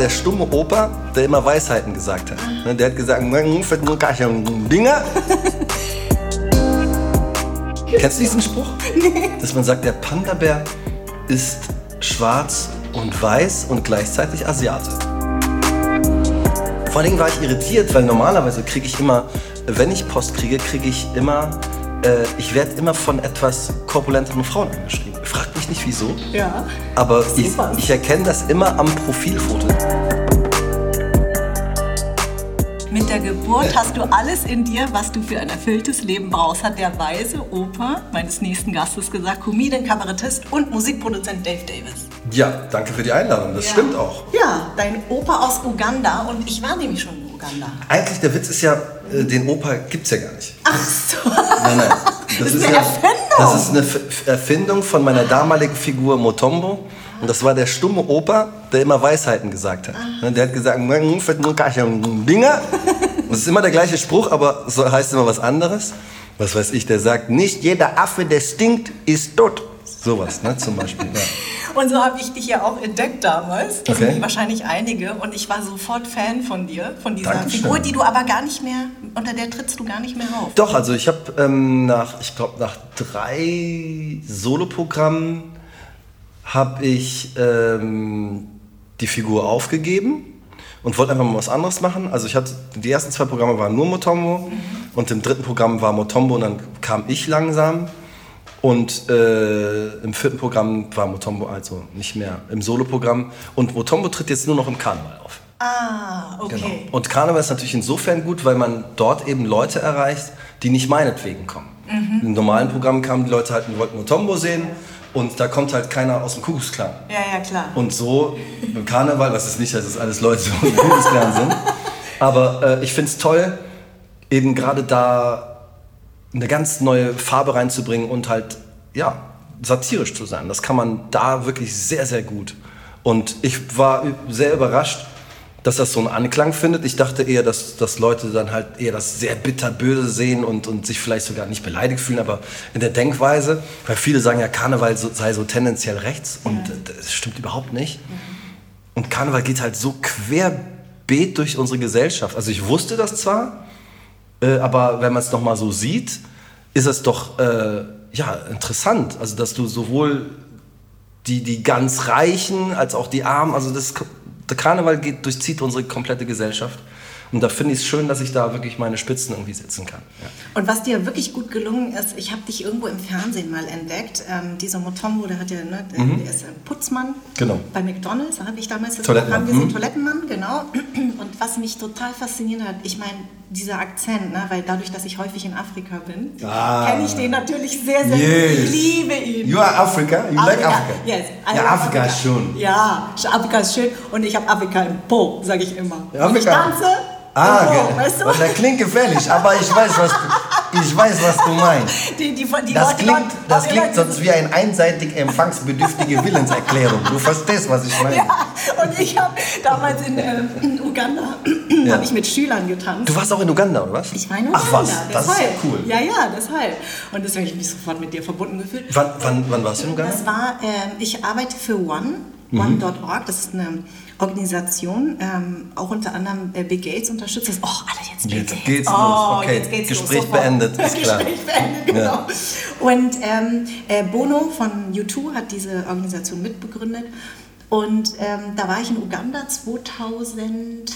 Der stumme Opa, der immer Weisheiten gesagt hat. Ne, Der hat gesagt, Dinger. Kennst du diesen Spruch? Dass man sagt, der Panda-Bär ist schwarz und weiß und gleichzeitig Asiate. Vor allen Dingen war ich irritiert, weil normalerweise kriege ich immer, wenn ich Post kriege, kriege ich immer, äh, ich werde immer von etwas korpulenteren Frauen angeschrieben. Nicht wieso, Ja. aber ich, ich erkenne das immer am Profilfoto. Mit der Geburt hast du alles in dir, was du für ein erfülltes Leben brauchst, hat der weise Opa meines nächsten Gastes gesagt, Comedian, Kabarettist und Musikproduzent Dave Davis. Ja, danke für die Einladung, das Ja. stimmt auch. Ja, dein Opa aus Uganda und ich war nämlich schon in Uganda. Eigentlich der Witz ist ja, äh, den Opa gibt's ja gar nicht. Ach so. Nein, nein. Das ist eine Erfindung. Das ist eine Erfindung von meiner damaligen Figur Motombo. Und das war der stumme Opa, der immer Weisheiten gesagt hat. Ne, Der hat gesagt, Dinger. Das ist immer der gleiche Spruch, aber so heißt immer was anderes. Was weiß ich, der sagt, nicht jeder Affe, der stinkt, ist tot. Sowas, ne, zum Beispiel. Ja. Und so habe ich dich ja auch entdeckt damals. Das Okay. sind wahrscheinlich einige. Und ich war sofort Fan von dir, von dieser Dankeschön. Figur, die du aber gar nicht mehr, unter der trittst du gar nicht mehr auf. Doch, also ich habe ähm, nach, ich glaube, nach drei Soloprogrammen habe ich ähm, die Figur aufgegeben und wollte einfach mal was anderes machen. Also ich hatte, die ersten zwei Programme waren nur Motombo und im dritten Programm war Motombo und dann kam ich langsam. Und äh, im vierten Programm war Motombo also nicht mehr im Soloprogramm. Und Motombo tritt jetzt nur noch im Karneval auf. Ah, okay. Genau. Und Karneval ist natürlich insofern gut, weil man dort eben Leute erreicht, die nicht meinetwegen kommen. Mhm. Im normalen Programm kamen die Leute halt und wollten Motombo sehen und da kommt halt keiner aus dem Kuckucksklan. Ja, ja, klar. Und so im Karneval, das ist nicht, dass es alles Leute die im Kuckucksklan sind, aber äh, ich finde es toll, eben gerade da eine ganz neue Farbe reinzubringen und halt, ja, satirisch zu sein. Das kann man da wirklich sehr, sehr gut. Und ich war sehr überrascht, dass das so einen Anklang findet. Ich dachte eher, dass, dass Leute dann halt eher das sehr bitterböse sehen und, und sich vielleicht sogar nicht beleidigt fühlen, aber in der Denkweise, weil viele sagen ja, Karneval sei so tendenziell rechts und äh, das stimmt überhaupt nicht. Und Karneval geht halt so querbeet durch unsere Gesellschaft. Also ich wusste das zwar, äh, aber wenn man es nochmal so sieht, ist es doch äh, ja, interessant. Also dass du sowohl die, die ganz Reichen als auch die Armen, also das, der Karneval geht, durchzieht unsere komplette Gesellschaft. Und da finde ich es schön, dass ich da wirklich meine Spitzen irgendwie setzen kann. Ja. Und was dir wirklich gut gelungen ist, ich habe dich irgendwo im Fernsehen mal entdeckt. Ähm, dieser Motombo, der hat ja, ne, der, der ist ein Putzmann. Mhm. Genau. Bei McDonalds, da habe ich damals das Toilettenmann, Programm gesehen, mhm. Toilettenmann, genau. Und was mich total fasziniert hat, ich meine, dieser Akzent, ne, weil dadurch, dass ich häufig in Afrika bin, Ah. kenne ich den natürlich sehr, sehr Yes. gut. Ich liebe ihn. You are Africa? You like Africa? Yes. I Ja, love Afrika ist schön. Ja, Afrika ist schön und ich habe Afrika im Po, sage ich immer. Und ich Afrika. tanze Ah, im Po, ge- weißt du? das klingt gefährlich, aber ich weiß, was du, ich weiß, was du meinst. Die, die, die Das Leute- klingt, das klingt sonst wie eine einseitig empfangsbedürftige Willenserklärung. Du verstehst, was ich meine. Ja, und ich habe damals in, äh, in Uganda Ja. habe ich mit Schülern getanzt. Du warst auch in Uganda, oder was? ich war in Uganda. Ach was, das ist ja deshalb. cool. Ja, ja, deshalb. Und deswegen habe ich mich sofort mit dir verbunden gefühlt. Wann, wann, wann warst du in Uganda? Das war, ähm, ich arbeite für One, Mhm. One.org. Das ist eine Organisation, ähm, auch unter anderem äh, Bill Gates unterstützt. Das, oh, Alter, jetzt Bill Jetzt Gates. geht's oh, los. Okay, jetzt geht's Gespräch los, beendet, ist klar. Gespräch beendet, genau. Ja. Und ähm, äh, Bono von U2 hat diese Organisation mitbegründet. Und ähm, da war ich in Uganda 2000,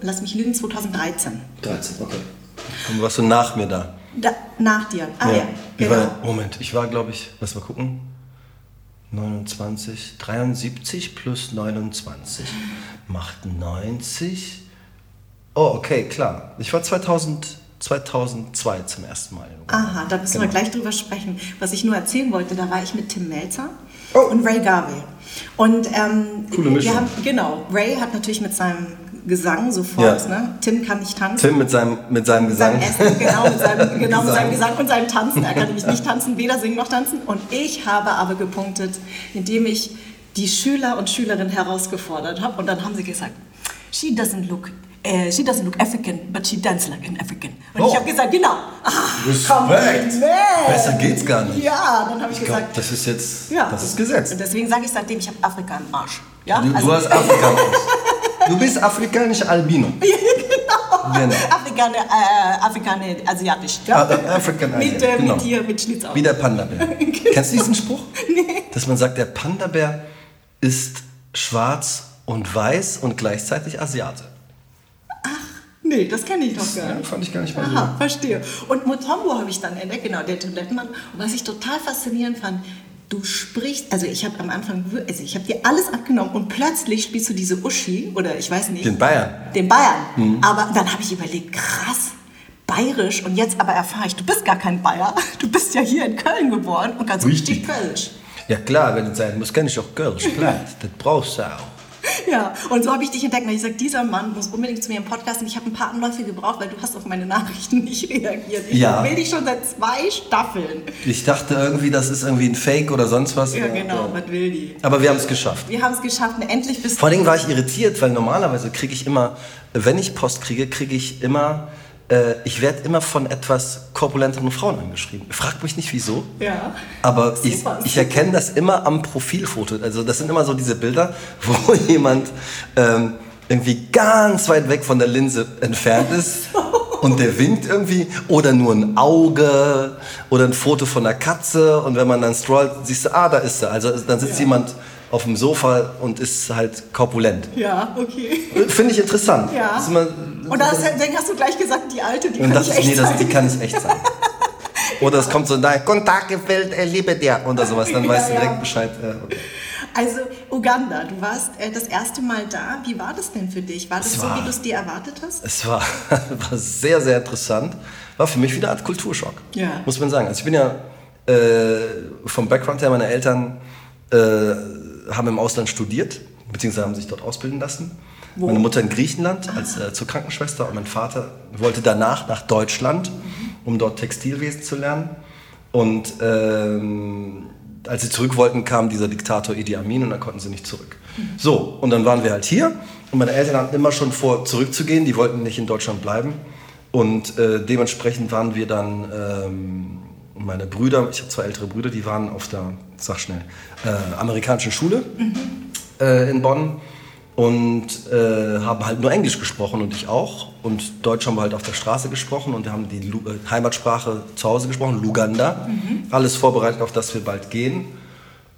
lass mich lügen, 2013. 13, okay. Dann warst du nach mir da. Da, nach dir. Ah ja, Ich genau. war, Moment, ich war, glaube ich, lass mal gucken. 29, 73 plus 29 macht 90. Oh, okay, klar. Ich war 2000, 2002 zum ersten Mal. Aha, da müssen wir Genau. gleich drüber sprechen. Was ich nur erzählen wollte, da war ich mit Tim Melzer Oh. und Ray Garvey. Und ähm, Coole Mischung. wir haben, genau, Ray hat natürlich mit seinem Gesang sofort. Ja. Ne? Tim kann nicht tanzen. Tim mit seinem, mit seinem Gesang. Essen, genau, mit seinem, genau, mit seinem Gesang. Und seinem Tanzen. Er kann nämlich nicht tanzen, weder singen noch tanzen. Und ich habe aber gepunktet, indem ich die Schüler und Schülerinnen herausgefordert habe. Und dann haben sie gesagt, she doesn't look, äh, she doesn't look African, but she dances like an African. Und Oh. ich habe gesagt, genau. Ah, Kompliment. Besser geht's gar nicht. Ja, dann habe ich Ich gesagt, das ist jetzt, ja. das ist Gesetz. Und deswegen sage ich seitdem, ich habe Afrika im Arsch. Ja? Du, Also- du hast Afrikaner. Du bist afrikanisch Albino. genau. Afrikaner, äh, Afrikaner, asiatisch. Ja? Ah, äh, African mit, äh, genau. mit hier, mit Schlitz Wie der Panda-Bär. Kennst du diesen Spruch? Nee. Dass man sagt, der Panda-Bär ist schwarz und weiß und gleichzeitig Asiate. Nee, das kenne ich noch gar Ja, nicht. fand ich gar nicht mal Aha, verstehe. Und Mutombo habe ich dann entdeckt, genau, der Toilettenmann. Und was ich total faszinierend fand, du sprichst, also ich habe am Anfang, also ich habe dir alles abgenommen und plötzlich spielst du diese Uschi oder ich weiß nicht. Den Bayern. Den Bayern. Aber dann habe ich überlegt, krass, bayerisch und jetzt aber erfahre ich, du bist gar kein Bayer. Du bist ja hier in Köln geboren und ganz richtig Richtig. Kölsch. Ja klar, wenn es sein muss, kenne ich auch Kölsch. Klar, das brauchst du auch. Ja, und so habe ich dich entdeckt. Und ich sage, dieser Mann muss unbedingt zu mir im Podcast. Und ich habe ein paar Anläufe gebraucht, weil du hast auf meine Nachrichten nicht reagiert. Ich Ja. will dich schon seit zwei Staffeln. Ich dachte irgendwie, das ist irgendwie ein Fake oder sonst was. Ja, genau, was will die? Aber wir haben es geschafft. Wir haben es geschafft und endlich bist Vor allen Dingen war ich irritiert, weil normalerweise kriege ich immer, wenn ich Post kriege, kriege ich immer, äh, ich werde immer von etwas korpulenteren Frauen angeschrieben. Fragt mich nicht wieso. Ja. Aber ich, ich erkenne das immer am Profilfoto. Also das sind immer so diese Bilder, wo jemand ähm, irgendwie ganz weit weg von der Linse entfernt ist und der winkt irgendwie oder nur ein Auge oder ein Foto von einer Katze und wenn man dann scrollt, siehst du, ah, da ist er. Also dann sitzt jemand auf dem Sofa und ist halt korpulent. Ja, okay. Finde ich interessant. Ja. Das ist immer, Und da hast, dann hast du gleich gesagt, die alte, die und kann das ich echt nee, das, sein. die kann es echt sein. Oder es kommt so, nein, Kontakt gefällt, er liebe dir oder sowas, dann Ja, weißt du ja. direkt Bescheid. Äh, okay. Also Uganda, du warst äh, das erste Mal da. Wie war das denn für dich? War das Es so, war- wie du es dir erwartet hast? Es war, war sehr, sehr interessant. War für mich wieder eine Art Kulturschock, Ja. muss man sagen. Also ich bin ja äh, vom Background her, meine Eltern äh, haben im Ausland studiert, beziehungsweise haben sich dort ausbilden lassen. Wo? Meine Mutter in Griechenland als äh, zur Krankenschwester und mein Vater wollte danach nach Deutschland, um dort Textilwesen zu lernen. Und ähm, als sie zurück wollten, kam dieser Diktator Idi Amin und dann konnten sie nicht zurück. So, und dann waren wir halt hier und meine Eltern hatten immer schon vor, zurückzugehen, die wollten nicht in Deutschland bleiben. Und äh, dementsprechend waren wir dann, ähm, meine Brüder, ich habe zwei ältere Brüder, die waren auf der, sag schnell, äh, amerikanischen Schule äh, in Bonn und äh, haben halt nur Englisch gesprochen und ich auch. Und Deutsch haben wir halt auf der Straße gesprochen und wir haben die Lu äh, Heimatsprache zu Hause gesprochen, Luganda. Alles vorbereitet, auf das wir bald gehen.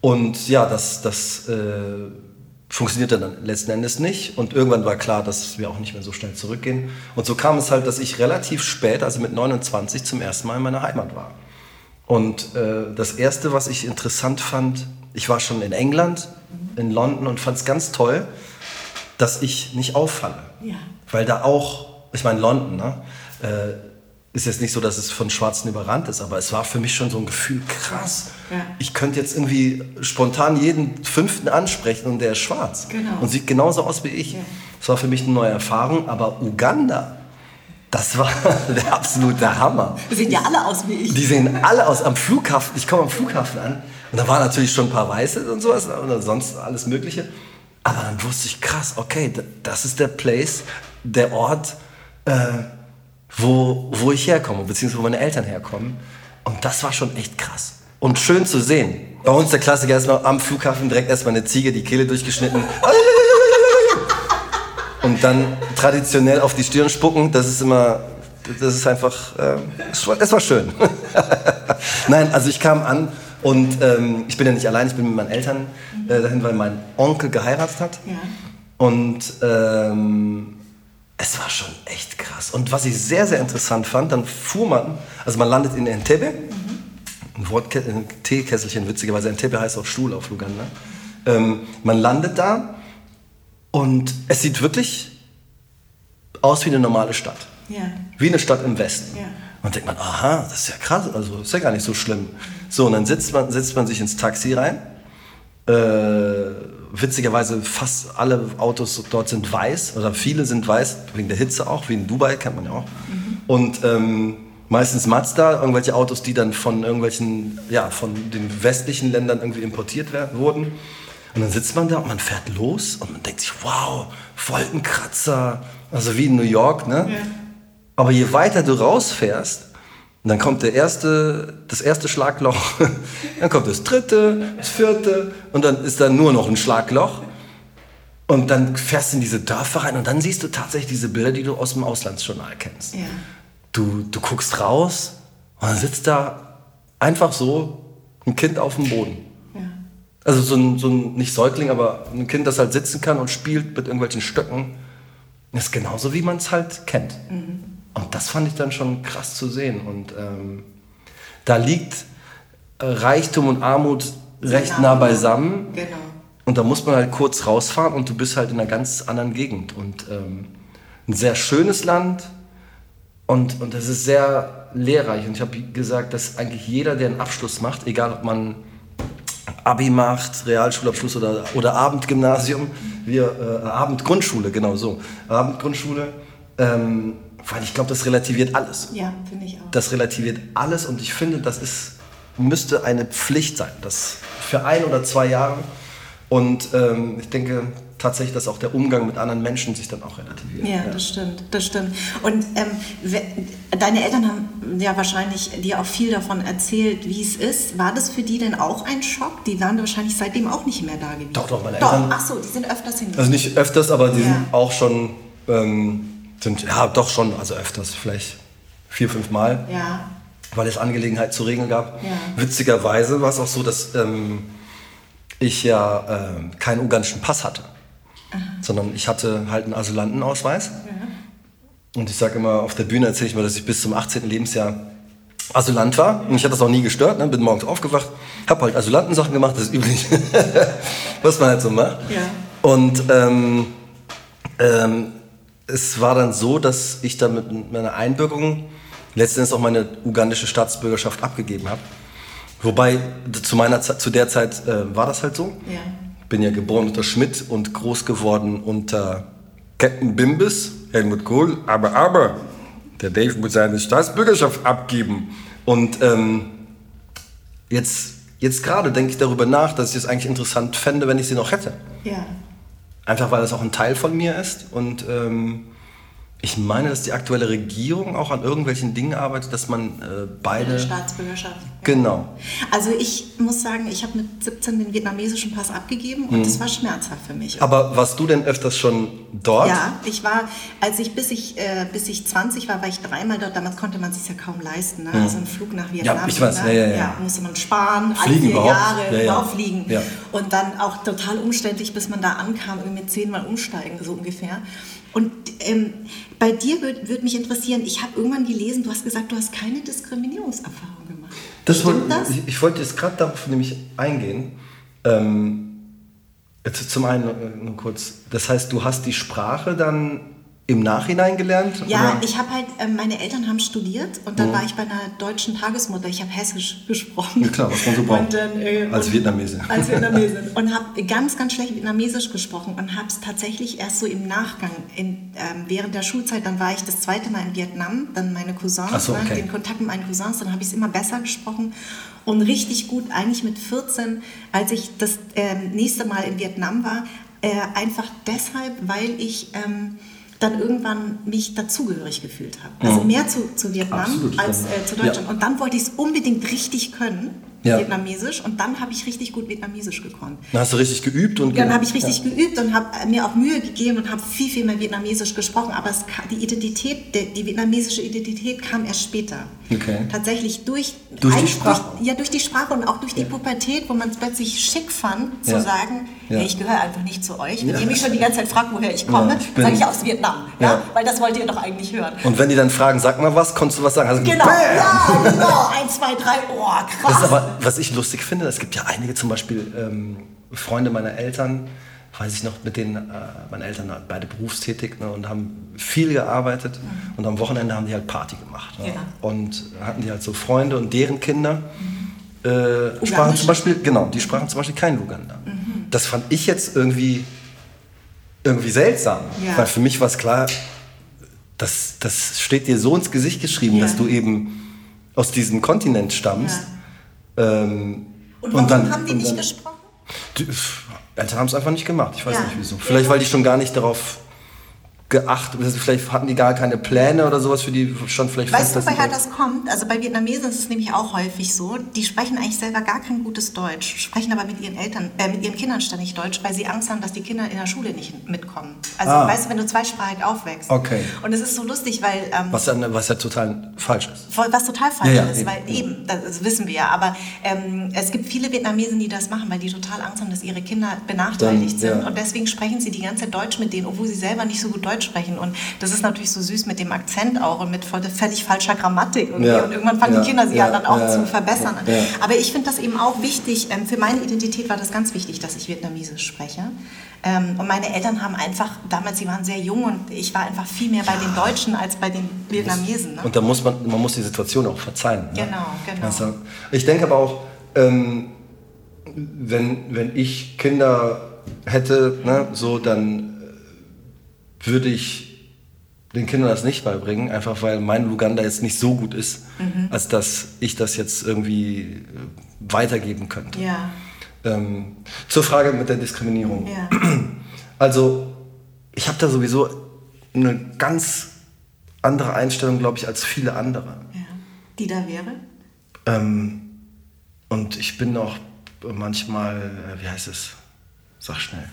Und ja, das, das äh, funktionierte dann letzten Endes nicht. Und irgendwann war klar, dass wir auch nicht mehr so schnell zurückgehen. Und so kam es halt, dass ich relativ spät, also mit 29, zum ersten Mal in meiner Heimat war. Und äh, das Erste, was ich interessant fand, ich war schon in England, in London und fand es ganz toll, dass ich nicht auffalle. Ja. Weil da auch, ich meine, London, ne, äh, ist jetzt nicht so, dass es von Schwarzen überrannt ist, aber es war für mich schon so ein Gefühl, krass. Ja. Ich könnte jetzt irgendwie spontan jeden Fünften ansprechen und der ist schwarz. Genau. Und sieht genauso aus wie ich. Ja. Das war für mich eine neue Erfahrung, aber Uganda, das war der absolute Hammer. Wir sehen ja alle aus wie ich. Die sehen alle aus am Flughafen. Ich komme am Flughafen an und da waren natürlich schon ein paar Weiße und sowas und sonst alles Mögliche. Aber dann wusste ich, krass, okay, das ist der Place, der Ort, äh, wo, wo ich herkomme, beziehungsweise wo meine Eltern herkommen. Und das war schon echt krass. Und schön zu sehen. Bei uns der Klassiker erstmal am Flughafen direkt erstmal eine Ziege, die Kehle durchgeschnitten. Und dann traditionell auf die Stirn spucken, das ist immer, das ist einfach, äh, es war schön. Nein, also ich kam an und ähm, ich bin ja nicht allein, ich bin mit meinen Eltern äh, dahin, weil mein Onkel geheiratet hat. Ja. Und ähm, es war schon echt krass. Und was ich sehr, sehr interessant fand, dann fuhr man, also man landet in Entebbe, ein Wort, ein Teekesselchen witzigerweise, Entebbe heißt auch Stuhl auf Luganda. Ähm, man landet da und es sieht wirklich aus wie eine normale Stadt. Ja. Wie eine Stadt im Westen. Ja. Und denkt man, aha, das ist ja krass, also ist ja gar nicht so schlimm. So, und dann sitzt man, setzt man sich ins Taxi rein, äh, witzigerweise fast alle Autos dort sind weiß oder viele sind weiß, wegen der Hitze auch, wie in Dubai kennt man ja auch. Mhm. Und ähm, meistens Mazda, irgendwelche Autos, die dann von irgendwelchen, ja, von den westlichen Ländern irgendwie importiert werden, wurden. Und dann sitzt man da und man fährt los und man denkt sich, wow, Wolkenkratzer, also wie in New York, ne? Ja. Aber je weiter du rausfährst, dann kommt der erste, das erste Schlagloch, dann kommt das dritte, das vierte und dann ist da nur noch ein Schlagloch. Und dann fährst du in diese Dörfer rein und dann siehst du tatsächlich diese Bilder, die du aus dem Auslandsjournal kennst. Ja. Du, du guckst raus und dann sitzt da einfach so ein Kind auf dem Boden. Ja. Also so ein, so ein, nicht Säugling, aber ein Kind, das halt sitzen kann und spielt mit irgendwelchen Stöcken. Das ist genauso, wie man es halt kennt. Mhm. Und das fand ich dann schon krass zu sehen. Und ähm, da liegt Reichtum und Armut recht genau. nah beisammen. Genau. Und da muss man halt kurz rausfahren und du bist halt in einer ganz anderen Gegend. Und ähm, ein sehr schönes Land und, und das ist sehr lehrreich. Und ich habe gesagt, dass eigentlich jeder, der einen Abschluss macht, egal ob man Abi macht, Realschulabschluss oder, oder Abendgymnasium, wir, äh, Abendgrundschule, genau so, Abendgrundschule, ähm, weil ich glaube, das relativiert alles. Ja, finde ich auch. Das relativiert alles und ich finde, das ist, müsste eine Pflicht sein. Das für ein oder zwei Jahre. Und ähm, ich denke tatsächlich, dass auch der Umgang mit anderen Menschen sich dann auch relativiert. Ja, ja. das stimmt, das stimmt. Und ähm, deine Eltern haben ja wahrscheinlich dir auch viel davon erzählt, wie es ist. War das für die denn auch ein Schock? Die waren wahrscheinlich seitdem auch nicht mehr da gewesen. Doch, doch, meine Eltern. Doch, ach so, die sind öfters hin. Also nicht öfters, aber die ja. sind auch schon ähm, sind, ja, doch schon, also öfters, vielleicht vier, fünf Mal. Ja. Weil es Angelegenheit zu regeln gab. Ja. Witzigerweise war es auch so, dass ähm, ich ja äh, keinen ugandischen Pass hatte. Aha. Sondern ich hatte halt einen Asylantenausweis. Ja. Und ich sage immer, auf der Bühne erzähle ich mal, dass ich bis zum 18. Lebensjahr Asylant war. Und mich hat das auch nie gestört. Ne? Bin morgens aufgewacht, habe halt Asylantensachen gemacht, das ist üblich, was man halt so macht. Ja. Und ähm, ähm, es war dann so, dass ich dann mit meiner Einbürgerung letztendlich auch meine ugandische Staatsbürgerschaft abgegeben habe. Wobei zu meiner Zeit, zu der Zeit äh, war das halt so. Ja. Bin ja geboren unter Schmidt und groß geworden unter Captain Bimbis, Helmut Kohl. Aber, aber, der Dave muss seine Staatsbürgerschaft abgeben. Und ähm, jetzt, jetzt gerade denke ich darüber nach, dass ich es eigentlich interessant fände, wenn ich sie noch hätte. Ja. Einfach weil das auch ein Teil von mir ist und ähm, ich meine, dass die aktuelle Regierung auch an irgendwelchen Dingen arbeitet, dass man äh, beide. Eine Staatsbürgerschaft. Genau. Also ich muss sagen, ich habe mit 17 den vietnamesischen Pass abgegeben und hm. das war schmerzhaft für mich. Aber warst du denn öfters schon dort? Ja, ich war, als ich bis ich, äh, bis ich 20 war, war ich dreimal dort. Damals konnte man sich ja kaum leisten. Ne? Hm. Also ein Flug nach Vietnam. Ja, ich weiß. Ja, ja, ja. ja, musste man sparen, fliegen alle vier überhaupt. Jahre ja, ja. überhaupt fliegen. Ja. Und dann auch total umständlich, bis man da ankam, irgendwie zehnmal umsteigen, so ungefähr. Und ähm, bei dir würde würd mich interessieren, ich habe irgendwann gelesen, du hast gesagt, du hast keine Diskriminierungserfahrung gemacht. Das wollte, das? Ich, ich, wollte jetzt gerade darauf nämlich eingehen. Ähm, zum einen äh, nur kurz, das heißt, du hast die Sprache dann im Nachhinein gelernt? Ja, oder? ich habe halt, äh, meine Eltern haben studiert und dann mhm. war ich bei einer deutschen Tagesmutter. Ich habe Hessisch gesprochen. Ja klar, was man so braucht. Dann, äh, als Vietnamesin. Als Vietnamesin. und habe ganz, ganz schlecht Vietnamesisch gesprochen und habe es tatsächlich erst so im Nachgang, in, ähm, während der Schulzeit, dann war ich das zweite Mal in Vietnam, dann meine Cousins, so, okay. den Kontakt mit meinen Cousins, dann habe ich es immer besser gesprochen und richtig gut eigentlich mit 14, als ich das äh, nächste Mal in Vietnam war, äh, einfach deshalb, weil ich... Ähm, dann irgendwann mich dazugehörig gefühlt habe. Also mehr zu, zu Vietnam Absolut, als äh, zu Deutschland. Ja. Und dann wollte ich es unbedingt richtig können ja. Vietnamesisch und dann habe ich richtig gut Vietnamesisch gekonnt. Dann hast du richtig geübt und dann habe ich richtig ja. geübt und habe mir auch Mühe gegeben und habe viel viel mehr Vietnamesisch gesprochen, aber es, die Identität, die, die vietnamesische Identität kam erst später. Okay. Tatsächlich durch durch die Sprache. Durch, ja, durch die Sprache und auch durch die Pubertät, wo man es plötzlich schick fand, zu sagen, hey, ich gehöre einfach nicht zu euch. Wenn ihr mich schon die ganze Zeit fragt, woher ich komme, ja, sage ich aus Vietnam, ja. weil das wollt ihr doch eigentlich hören. Und wenn die dann fragen, sag mal was, konntest du was sagen? Also, genau, Bam! ja, genau, eins, zwei, drei, oh krass. Was ich lustig finde, es gibt ja einige, zum Beispiel ähm, Freunde meiner Eltern, weiß ich noch, mit denen, äh, meine Eltern waren beide berufstätig ne, und haben viel gearbeitet mhm. und am Wochenende haben die halt Party gemacht. Ne, ja. Und hatten die halt so Freunde und deren Kinder mhm. äh, sprachen zum Beispiel, genau, die sprachen zum Beispiel kein Luganda. Mhm. Das fand ich jetzt irgendwie, irgendwie seltsam. Ja. Weil für mich war es klar, das, das steht dir so ins Gesicht geschrieben, ja. dass du eben aus diesem Kontinent stammst. Ja. Ähm, und warum und dann, haben die nicht dann, gesprochen? Die Eltern haben es einfach nicht gemacht. Ich weiß nicht wieso. Vielleicht, weil die schon gar nicht darauf geachtet? Vielleicht hatten die gar keine Pläne oder sowas für die schon vielleicht Weißt du, woher das kommt? Also bei Vietnamesen ist es nämlich auch häufig so, die sprechen eigentlich selber gar kein gutes Deutsch, sprechen aber mit ihren Eltern, äh, mit ihren Kindern ständig Deutsch, weil sie Angst haben, dass die Kinder in der Schule nicht mitkommen. Also ah. weißt du, wenn du zweisprachig aufwächst. Okay. Und es ist so lustig, weil... Ähm, was, ja, was ja total falsch ist. Was total falsch ja, ja, ist, eben. weil eben, das wissen wir ja, aber ähm, es gibt viele Vietnamesen, die das machen, weil die total Angst haben, dass ihre Kinder benachteiligt Dann, sind und deswegen sprechen sie die ganze Zeit Deutsch mit denen, obwohl sie selber nicht so gut Deutsch sprechen und das ist natürlich so süß mit dem Akzent auch und mit völlig falscher Grammatik. Und, ja. und irgendwann fangen ja. die Kinder sie ja, dann auch zu verbessern. Aber ich finde das eben auch wichtig. Ähm, für meine Identität war das ganz wichtig, dass ich Vietnamesisch spreche. Ähm, und meine Eltern haben einfach, damals, sie waren sehr jung und ich war einfach viel mehr bei den Deutschen als bei den Vietnamesen. Ne? Und da muss man, man muss die Situation auch verzeihen. Ne? Genau, genau. Also, ich denke aber auch, ähm, wenn, wenn ich Kinder hätte, ne, so, dann würde ich den Kindern das nicht beibringen, einfach weil mein Luganda jetzt nicht so gut ist, mhm. als dass ich das jetzt irgendwie äh, weitergeben könnte. Ja. Ähm, zur Frage mit der Diskriminierung. Ja. Also, ich habe da sowieso eine ganz andere Einstellung, glaube ich, als viele andere. Ja. Die da wäre? Ähm, und ich bin auch manchmal, äh, wie heißt es? Sag schnell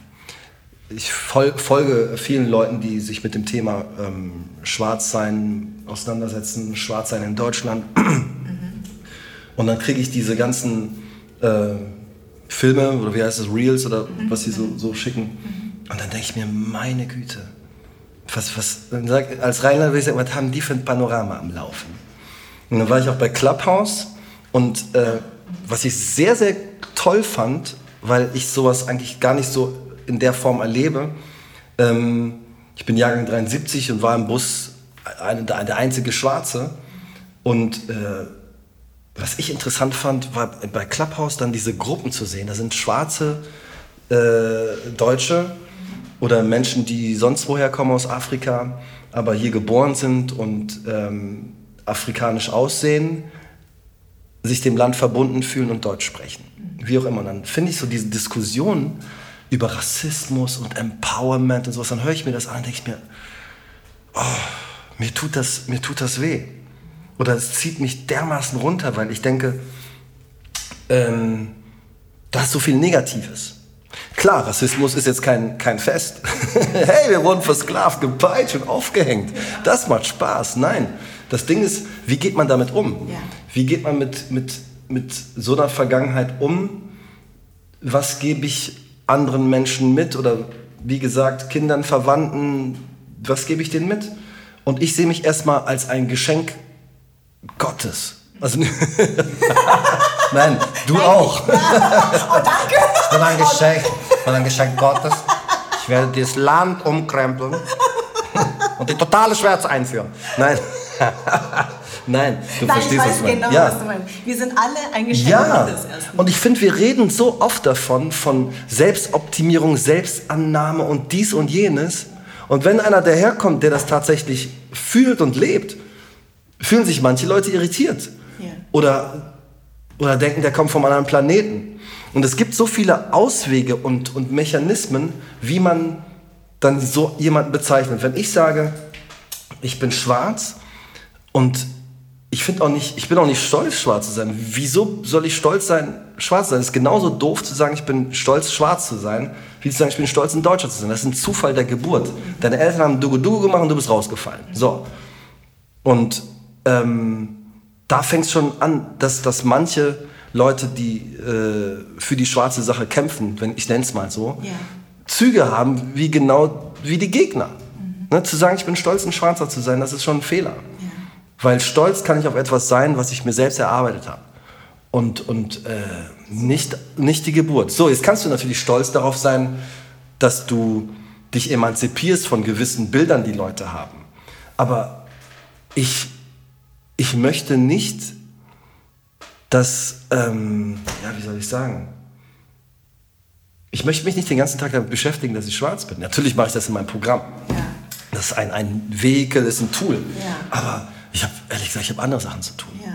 ich folge vielen Leuten, die sich mit dem Thema ähm, Schwarzsein auseinandersetzen, Schwarzsein in Deutschland. Mhm. Und dann kriege ich diese ganzen äh, Filme oder wie heißt es, Reels oder mhm. was sie so, so schicken. Mhm. Und dann denke ich mir, meine Güte, was, was, sag, als Rheinland würde ich sagen, was haben die für ein Panorama am Laufen? Und dann war ich auch bei Clubhouse und äh, was ich sehr, sehr toll fand, weil ich sowas eigentlich gar nicht so in der Form erlebe. Ähm, ich bin Jahrgang 73 und war im Bus eine, der einzige Schwarze. Und äh, was ich interessant fand, war bei Clubhouse dann diese Gruppen zu sehen. Da sind schwarze äh, Deutsche oder Menschen, die sonst woher kommen aus Afrika, aber hier geboren sind und ähm, afrikanisch aussehen, sich dem Land verbunden fühlen und Deutsch sprechen. Wie auch immer. Und dann finde ich so diese Diskussion über Rassismus und Empowerment und sowas, dann höre ich mir das an und denke ich mir, oh, mir tut das, mir tut das weh. Oder es zieht mich dermaßen runter, weil ich denke, ähm, da ist so viel Negatives. Klar, Rassismus ist jetzt kein, kein Fest. hey, wir wurden versklavt, gepeitscht und aufgehängt. Das macht Spaß. Nein, das Ding ist, wie geht man damit um? Ja. Wie geht man mit, mit, mit so einer Vergangenheit um? Was gebe ich anderen Menschen mit oder wie gesagt Kindern, Verwandten, was gebe ich denen mit? Und ich sehe mich erstmal als ein Geschenk Gottes. Also, Nein, du auch. Ja. Oh, danke. Ich bin ein Geschenk, ich bin ein Geschenk Gottes. Ich werde dieses Land umkrempeln und die totale Schwärze einführen. Nein. Nein, du Nein, verstehst, ich weiß was genau, ja. was du meinst. Wir sind alle ein Geschenk ja. Und ich finde, wir reden so oft davon, von Selbstoptimierung, Selbstannahme und dies und jenes. Und wenn einer daherkommt, der das tatsächlich fühlt und lebt, fühlen sich manche Leute irritiert. Ja. Oder, oder denken, der kommt vom anderen Planeten. Und es gibt so viele Auswege und, und Mechanismen, wie man dann so jemanden bezeichnet. Wenn ich sage, ich bin schwarz und ich finde auch nicht, ich bin auch nicht stolz, schwarz zu sein. Wieso soll ich stolz sein, schwarz zu sein? Es ist genauso doof zu sagen, ich bin stolz, schwarz zu sein, wie zu sagen, ich bin stolz, ein Deutscher zu sein. Das ist ein Zufall der Geburt. Deine Eltern haben Dugu Dugu gemacht und du bist rausgefallen. So. Und ähm, da fängt es schon an, dass, dass manche Leute, die äh, für die schwarze Sache kämpfen, wenn ich nenne es mal so, yeah. Züge haben wie genau wie die Gegner. Mhm. Ne, zu sagen, ich bin stolz, ein Schwarzer zu sein, das ist schon ein Fehler. Weil stolz kann ich auf etwas sein, was ich mir selbst erarbeitet habe. Und, und äh, nicht, nicht die Geburt. So, jetzt kannst du natürlich stolz darauf sein, dass du dich emanzipierst von gewissen Bildern, die Leute haben. Aber ich, ich möchte nicht, dass, ähm, ja, wie soll ich sagen? ich möchte mich nicht den ganzen Tag damit beschäftigen, dass ich schwarz bin. Natürlich mache ich das in meinem Programm. Ja. Das ist ein, ein Vehikel, das ist ein Tool. Ja. Aber ich habe, ehrlich gesagt, ich habe andere Sachen zu tun. Ja.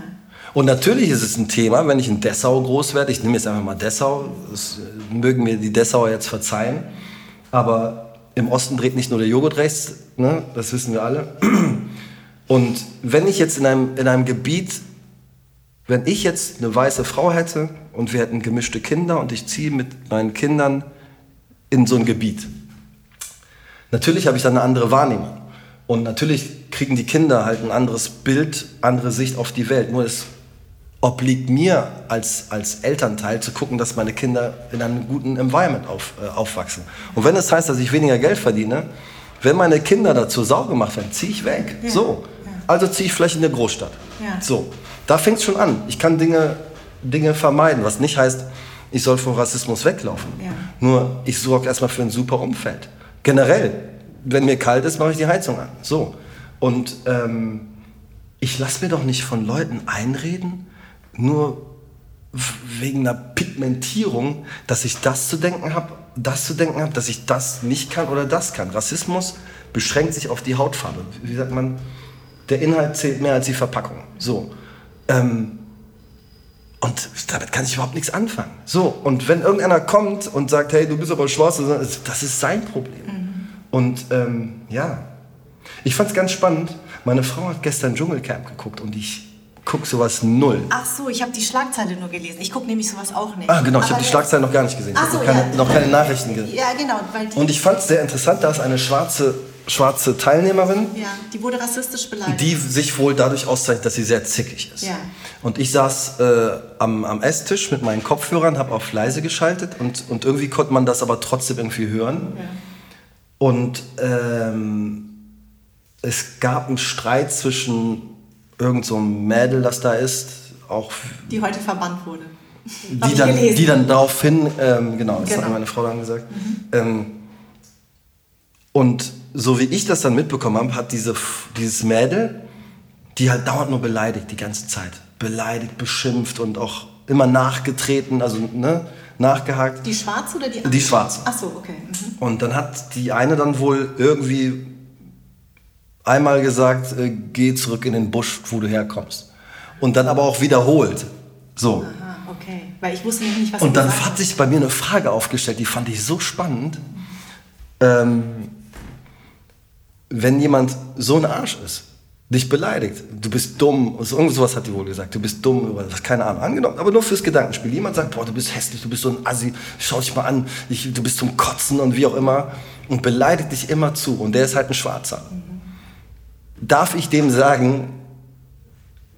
Und natürlich ist es ein Thema, wenn ich in Dessau groß werde. Ich nehme jetzt einfach mal Dessau. Das mögen mir die Dessauer jetzt verzeihen. Aber im Osten dreht nicht nur der Joghurt rechts, ne? das wissen wir alle. Und wenn ich jetzt in einem, in einem Gebiet, wenn ich jetzt eine weiße Frau hätte und wir hätten gemischte Kinder und ich ziehe mit meinen Kindern in so ein Gebiet, natürlich habe ich dann eine andere Wahrnehmung. Und natürlich kriegen die Kinder halt ein anderes Bild, andere Sicht auf die Welt. Nur es obliegt mir als, als Elternteil zu gucken, dass meine Kinder in einem guten Environment auf, äh, aufwachsen. Und wenn es das heißt, dass ich weniger Geld verdiene, wenn meine Kinder dazu sau gemacht werden, ziehe ich weg. Ja. So. Also ziehe ich vielleicht in eine Großstadt. Ja. So. Da fängt es schon an. Ich kann Dinge, Dinge vermeiden, was nicht heißt, ich soll vor Rassismus weglaufen. Nur ich sorge erstmal für ein super Umfeld. Generell, wenn mir kalt ist, mache ich die Heizung an. So. Und ähm, ich lasse mir doch nicht von Leuten einreden, nur wegen einer Pigmentierung, dass ich das zu denken habe, das zu denken habe, dass ich das nicht kann oder das kann. Rassismus beschränkt sich auf die Hautfarbe. Wie sagt man? Der Inhalt zählt mehr als die Verpackung. So. Ähm, und damit kann ich überhaupt nichts anfangen. So, und wenn irgendeiner kommt und sagt, hey, du bist aber schwarz, das ist sein Problem. Und ähm, ja, ich fand es ganz spannend. Meine Frau hat gestern Dschungelcamp geguckt und ich gucke sowas null. Ach so, ich habe die Schlagzeile nur gelesen. Ich gucke nämlich sowas auch nicht. Ah, genau, ich habe die Schlagzeile noch gar nicht gesehen. Ach so, noch, keine, ja. noch keine Nachrichten gesehen. Ja, genau. und ich fand es sehr interessant, da ist eine schwarze, schwarze Teilnehmerin. Ja, die wurde rassistisch beleidigt. Die sich wohl dadurch auszeichnet, dass sie sehr zickig ist. Ja. Und ich saß äh, am, am Esstisch mit meinen Kopfhörern, habe auf leise geschaltet und, und irgendwie konnte man das aber trotzdem irgendwie hören. Ja. Und ähm, es gab einen Streit zwischen irgend so Mädel, das da ist, auch die heute verbannt wurde. Die dann, die dann daraufhin, ähm, genau, das genau. hat meine Frau dann gesagt. Mhm. Ähm, und so wie ich das dann mitbekommen habe, hat diese, dieses Mädel, die halt dauernd nur beleidigt die ganze Zeit. Beleidigt, beschimpft und auch immer nachgetreten, also ne, nachgehakt. Die schwarze oder die andere? Die schwarze. Ach so, okay. Mhm. Und dann hat die eine dann wohl irgendwie einmal gesagt, äh, geh zurück in den Busch, wo du herkommst. Und dann aber auch wiederholt. So. Aha, okay. Weil ich wusste nicht, was Und dann hat sich bei mir eine Frage aufgestellt, die fand ich so spannend. Ähm, wenn jemand so ein Arsch ist, dich beleidigt, du bist dumm, also irgend sowas hat die wohl gesagt, du bist dumm, oder was, keine Ahnung, angenommen, aber nur fürs Gedankenspiel. Jemand sagt, boah, du bist hässlich, du bist so ein Assi, schau dich mal an, ich, du bist zum Kotzen und wie auch immer. Und beleidigt dich immer zu. Und der ist halt ein Schwarzer. Mhm. Darf ich dem sagen,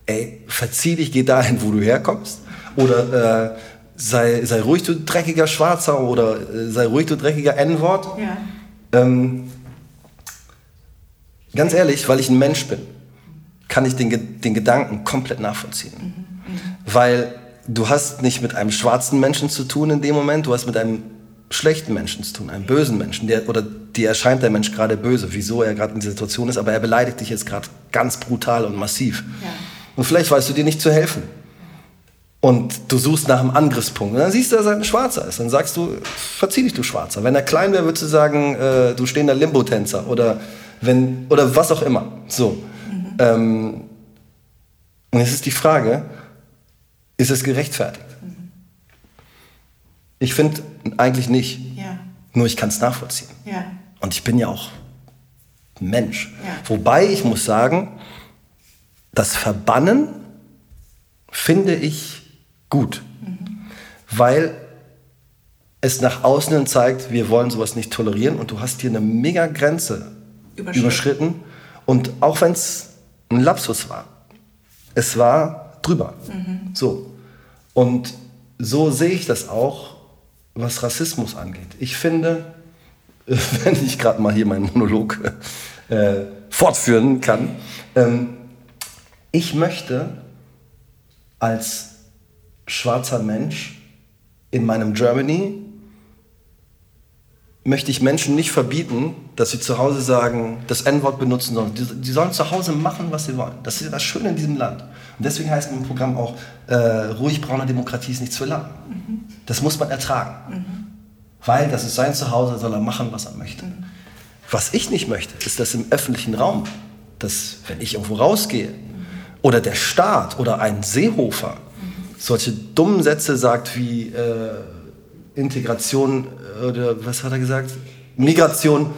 ey, verzieh dich, geh dahin, wo du herkommst? Oder äh, sei, sei ruhig, du dreckiger Schwarzer, oder äh, sei ruhig, du dreckiger N-Wort? Ja. Ähm, ganz ehrlich, weil ich ein Mensch bin, kann ich den, den Gedanken komplett nachvollziehen. Mhm. Mhm. Weil du hast nicht mit einem schwarzen Menschen zu tun in dem Moment, du hast mit einem schlechten Menschen zu tun, einem bösen Menschen, der, oder dir erscheint der Mensch gerade böse, wieso er gerade in dieser Situation ist, aber er beleidigt dich jetzt gerade ganz brutal und massiv. Ja. Und vielleicht weißt du dir nicht zu helfen. Und du suchst nach einem Angriffspunkt. Und dann siehst du, dass er ein Schwarzer ist. Dann sagst du, verzieh dich, du Schwarzer. Wenn er klein wäre, würdest du sagen, äh, du stehender Limbo-Tänzer oder, wenn, oder was auch immer. So. Ähm, und jetzt ist die Frage, ist es gerechtfertigt? Mhm. Ich finde eigentlich nicht. Ja. Nur ich kann es nachvollziehen. Ja. Und ich bin ja auch Mensch. Ja. Wobei ich muss sagen, das Verbannen finde ich gut. Mhm. Weil es nach außen zeigt, wir wollen sowas nicht tolerieren und du hast hier eine mega Grenze überschritten. überschritten. Und auch wenn es ein Lapsus war, es war drüber. Mhm. So. Und so sehe ich das auch, was Rassismus angeht. Ich finde, wenn ich gerade mal hier meinen Monolog äh, fortführen kann. Ähm, ich möchte als schwarzer Mensch in meinem Germany möchte ich Menschen nicht verbieten, dass sie zu Hause sagen, das N-Wort benutzen sollen. Die, die, sollen zu Hause machen, was sie wollen. Das ist das Schöne in diesem Land. Und deswegen heißt mein Programm auch, äh, ruhig brauner Demokratie ist nichts für Land. Mhm. Das muss man ertragen. Mhm. Weil das ist sein Zuhause, soll er machen, was er möchte. Mhm. Was ich nicht möchte, ist, dass im öffentlichen Raum, dass wenn ich irgendwo rausgehe mhm. oder der Staat oder ein Seehofer mhm. solche dummen Sätze sagt wie äh, Integration äh, oder was hat er gesagt? Migration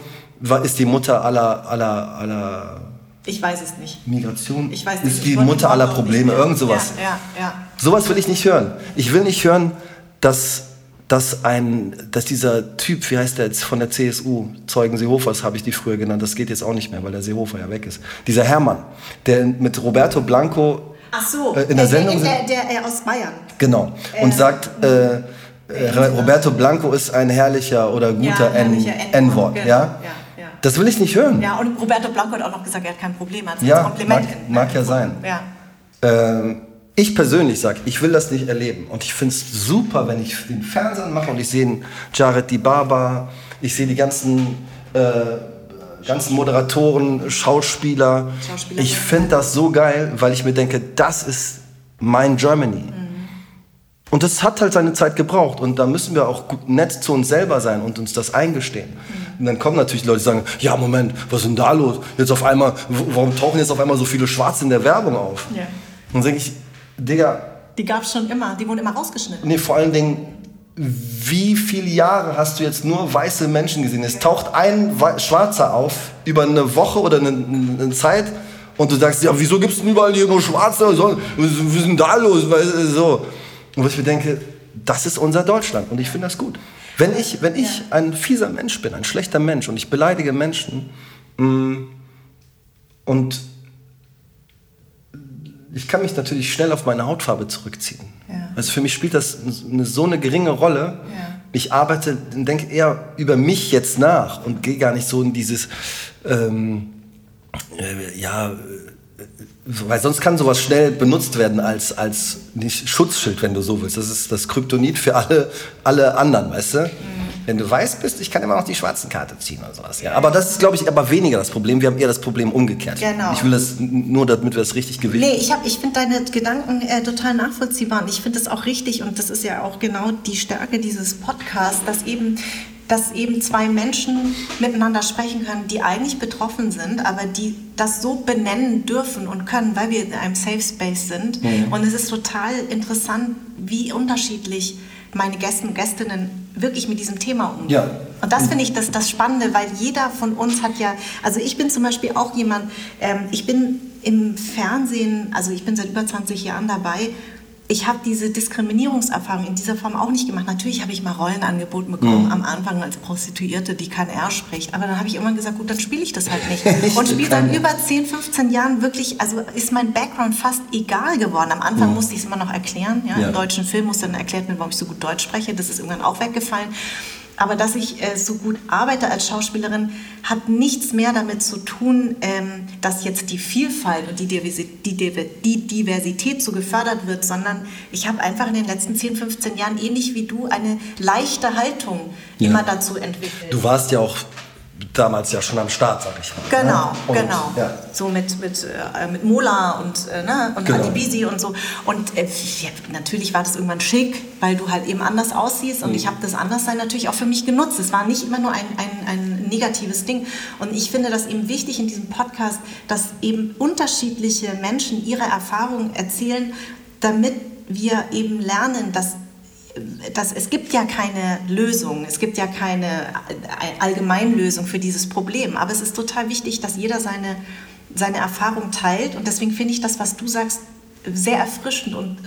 ist die Mutter aller, aller, aller ich weiß es nicht. Migration ich weiß nicht. ist die Mutter aller Probleme, irgend sowas. Ja, ja, ja. Sowas will ich nicht hören. Ich will nicht hören, dass, dass, ein, dass dieser Typ, wie heißt der jetzt von der CSU, Zeugen Seehofers habe ich die früher genannt, das geht jetzt auch nicht mehr, weil der Seehofer ja weg ist. Dieser Hermann, der mit Roberto Blanco Ach so, äh, in der, Sendung... Der, der, der, aus Bayern. Genau. Und äh, sagt... Äh, Roberto Blanco ist ein herrlicher oder guter N-Wort. Genau. Ja? Das will ich nicht hören. Ja, und Roberto Blanco hat auch noch gesagt, er hat kein Problem. Also ja, Kompliment mag, mag ja sein. Ja. Ähm, ich persönlich sage, ich will das nicht erleben. Und ich finde es super, wenn ich den Fernseher mache und ich sehe Jared Dibaba, ich sehe die ganzen, äh, ganzen Moderatoren, Schauspieler. Schauspieler ich finde das so geil, weil ich mir denke, das ist mein Germany. Mhm. Und das hat halt seine Zeit gebraucht. Und da müssen wir auch nett zu uns selber sein und uns das eingestehen. Mhm. Und dann kommen natürlich Leute, die sagen, ja Moment, was ist denn da los? Jetzt auf einmal, warum tauchen jetzt auf einmal so viele Schwarze in der Werbung auf? Ja. Und dann denke ich, Digga. Die gab es schon immer, die wurden immer rausgeschnitten. Nee, vor allen Dingen, wie viele Jahre hast du jetzt nur weiße Menschen gesehen? Es taucht ein Schwarzer auf über eine Woche oder eine, eine Zeit und du sagst, ja, wieso gibt es denn überall hier nur Schwarze? Was ist denn da los? So. Und was ich mir denke, das ist unser Deutschland und ich finde das gut. Wenn ich, wenn ich ein fieser Mensch bin, ein schlechter Mensch und ich beleidige Menschen mm, und ich kann mich natürlich schnell auf meine Hautfarbe zurückziehen. Ja. Also für mich spielt das eine, so eine geringe Rolle. Ja. Ich arbeite, denke eher über mich jetzt nach und gehe gar nicht so in dieses, ähm, äh, ja, weil sonst kann sowas schnell benutzt werden als, als nicht Schutzschild, wenn du so willst. Das ist das Kryptonit für alle, alle anderen, weißt du? Mhm. Wenn du weiß bist, ich kann immer noch die schwarzen Karte ziehen oder sowas. Ja. Aber das ist, glaube ich, aber weniger das Problem. Wir haben eher das Problem umgekehrt. Genau. Ich will das nur, damit wir das richtig gewinnen. Nee, ich, ich finde deine Gedanken äh, total nachvollziehbar und ich finde das auch richtig und das ist ja auch genau die Stärke dieses Podcasts, dass eben dass eben zwei Menschen miteinander sprechen können, die eigentlich betroffen sind, aber die das so benennen dürfen und können, weil wir in einem Safe Space sind. Mhm. Und es ist total interessant, wie unterschiedlich meine Gäste und Gästinnen wirklich mit diesem Thema umgehen. Ja. Und das finde ich das, das Spannende, weil jeder von uns hat ja, also ich bin zum Beispiel auch jemand, ähm, ich bin im Fernsehen, also ich bin seit über 20 Jahren dabei ich habe diese Diskriminierungserfahrung in dieser Form auch nicht gemacht. Natürlich habe ich mal Rollen angeboten bekommen mhm. am Anfang als Prostituierte, die kein R spricht. Aber dann habe ich immer gesagt, gut, dann spiele ich das halt nicht. Und spiele dann über 10, 15 Jahren wirklich, also ist mein Background fast egal geworden. Am Anfang mhm. musste ich es immer noch erklären. Ja? ja. Im deutschen Film musste dann erklärt werden, warum ich so gut Deutsch spreche. Das ist irgendwann auch weggefallen. Aber dass ich äh, so gut arbeite als Schauspielerin, hat nichts mehr damit zu tun, ähm, dass jetzt die Vielfalt und die, Diversität, die, die Diversität so gefördert wird, sondern ich habe einfach in den letzten 10, 15 Jahren ähnlich wie du eine leichte Haltung ja. immer dazu entwickelt. Du warst ja auch damals ja schon am Start, sag ich mal. Genau, ne? und, genau. Ja. So mit, mit, äh, mit Mola und, äh, ne? und genau. Adibisi und so. Und äh, ja, natürlich war das irgendwann schick, weil du halt eben anders aussiehst und mhm. ich habe das Anderssein natürlich auch für mich genutzt. Es war nicht immer nur ein, ein, ein negatives Ding. Und ich finde das eben wichtig in diesem Podcast, dass eben unterschiedliche Menschen ihre Erfahrungen erzählen, damit wir eben lernen, dass dass es gibt ja keine Lösung, es gibt ja keine Allgemeinlösung für dieses Problem, aber es ist total wichtig, dass jeder seine, seine Erfahrung teilt. Und deswegen finde ich das, was du sagst, sehr erfrischend und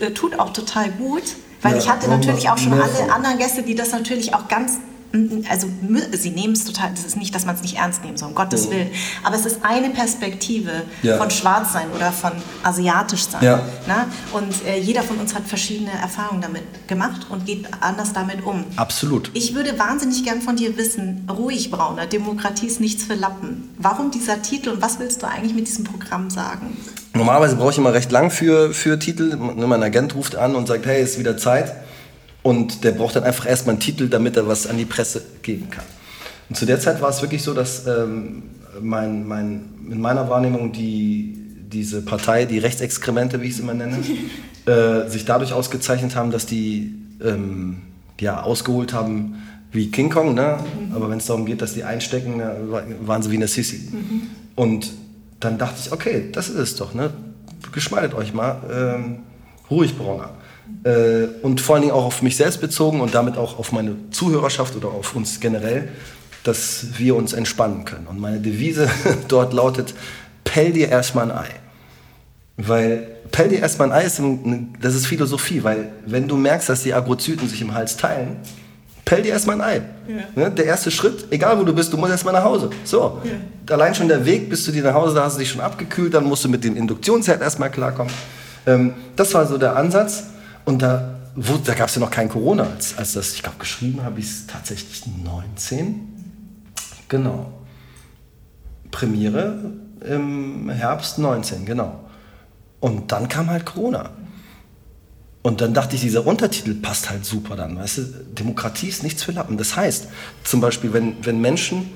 äh, tut auch total gut, weil ja, ich hatte natürlich auch schon alle anderen Gäste, die das natürlich auch ganz also sie nehmen es total, das ist nicht, dass man es nicht ernst nehmen soll, um Gottes ja. Willen, aber es ist eine Perspektive ja. von Schwarzsein oder von asiatisch sein. Ja. Ne? Und äh, jeder von uns hat verschiedene Erfahrungen damit gemacht und geht anders damit um. Absolut. Ich würde wahnsinnig gern von dir wissen, ruhig Brauner, Demokratie ist nichts für Lappen. Warum dieser Titel und was willst du eigentlich mit diesem Programm sagen? Normalerweise brauche ich immer recht lang für, für Titel. Mein Agent ruft an und sagt, hey, es ist wieder Zeit. Und der braucht dann einfach erstmal einen Titel, damit er was an die Presse geben kann. Und zu der Zeit war es wirklich so, dass ähm, mein, mein, in meiner Wahrnehmung die, diese Partei, die Rechtsexkremente, wie ich es immer nenne, äh, sich dadurch ausgezeichnet haben, dass die ähm, ja, ausgeholt haben, wie King Kong, ne? Mhm. aber wenn es darum geht, dass die einstecken, waren sie wie eine Sissi. Mhm. Und dann dachte ich, okay, das ist es doch, ne? geschmeidet euch mal, ähm, ruhig Bronner. Äh, und vor allen Dingen auch auf mich selbst bezogen und damit auch auf meine Zuhörerschaft oder auf uns generell, dass wir uns entspannen können. Und meine Devise dort lautet, pell dir erstmal ein Ei. Weil pell dir erstmal ein Ei ist, das ist Philosophie, weil wenn du merkst, dass die Agrozyten sich im Hals teilen, pell dir erstmal ein Ei. Ja. Ne? Der erste Schritt, egal wo du bist, du musst erstmal nach Hause. So. Ja. Allein schon der Weg bis zu dir nach Hause, da hast du dich schon abgekühlt, dann musst du mit dem Induktionsherd erstmal klarkommen. Ähm, das war so der Ansatz. Und da, da gab es ja noch kein Corona, als, als das, ich glaube, geschrieben habe ich es tatsächlich 19. Genau. Premiere im Herbst 19, genau. Und dann kam halt Corona. Und dann dachte ich, dieser Untertitel passt halt super dann. Weißt du, Demokratie ist nichts für Lappen. Das heißt, zum Beispiel, wenn, wenn Menschen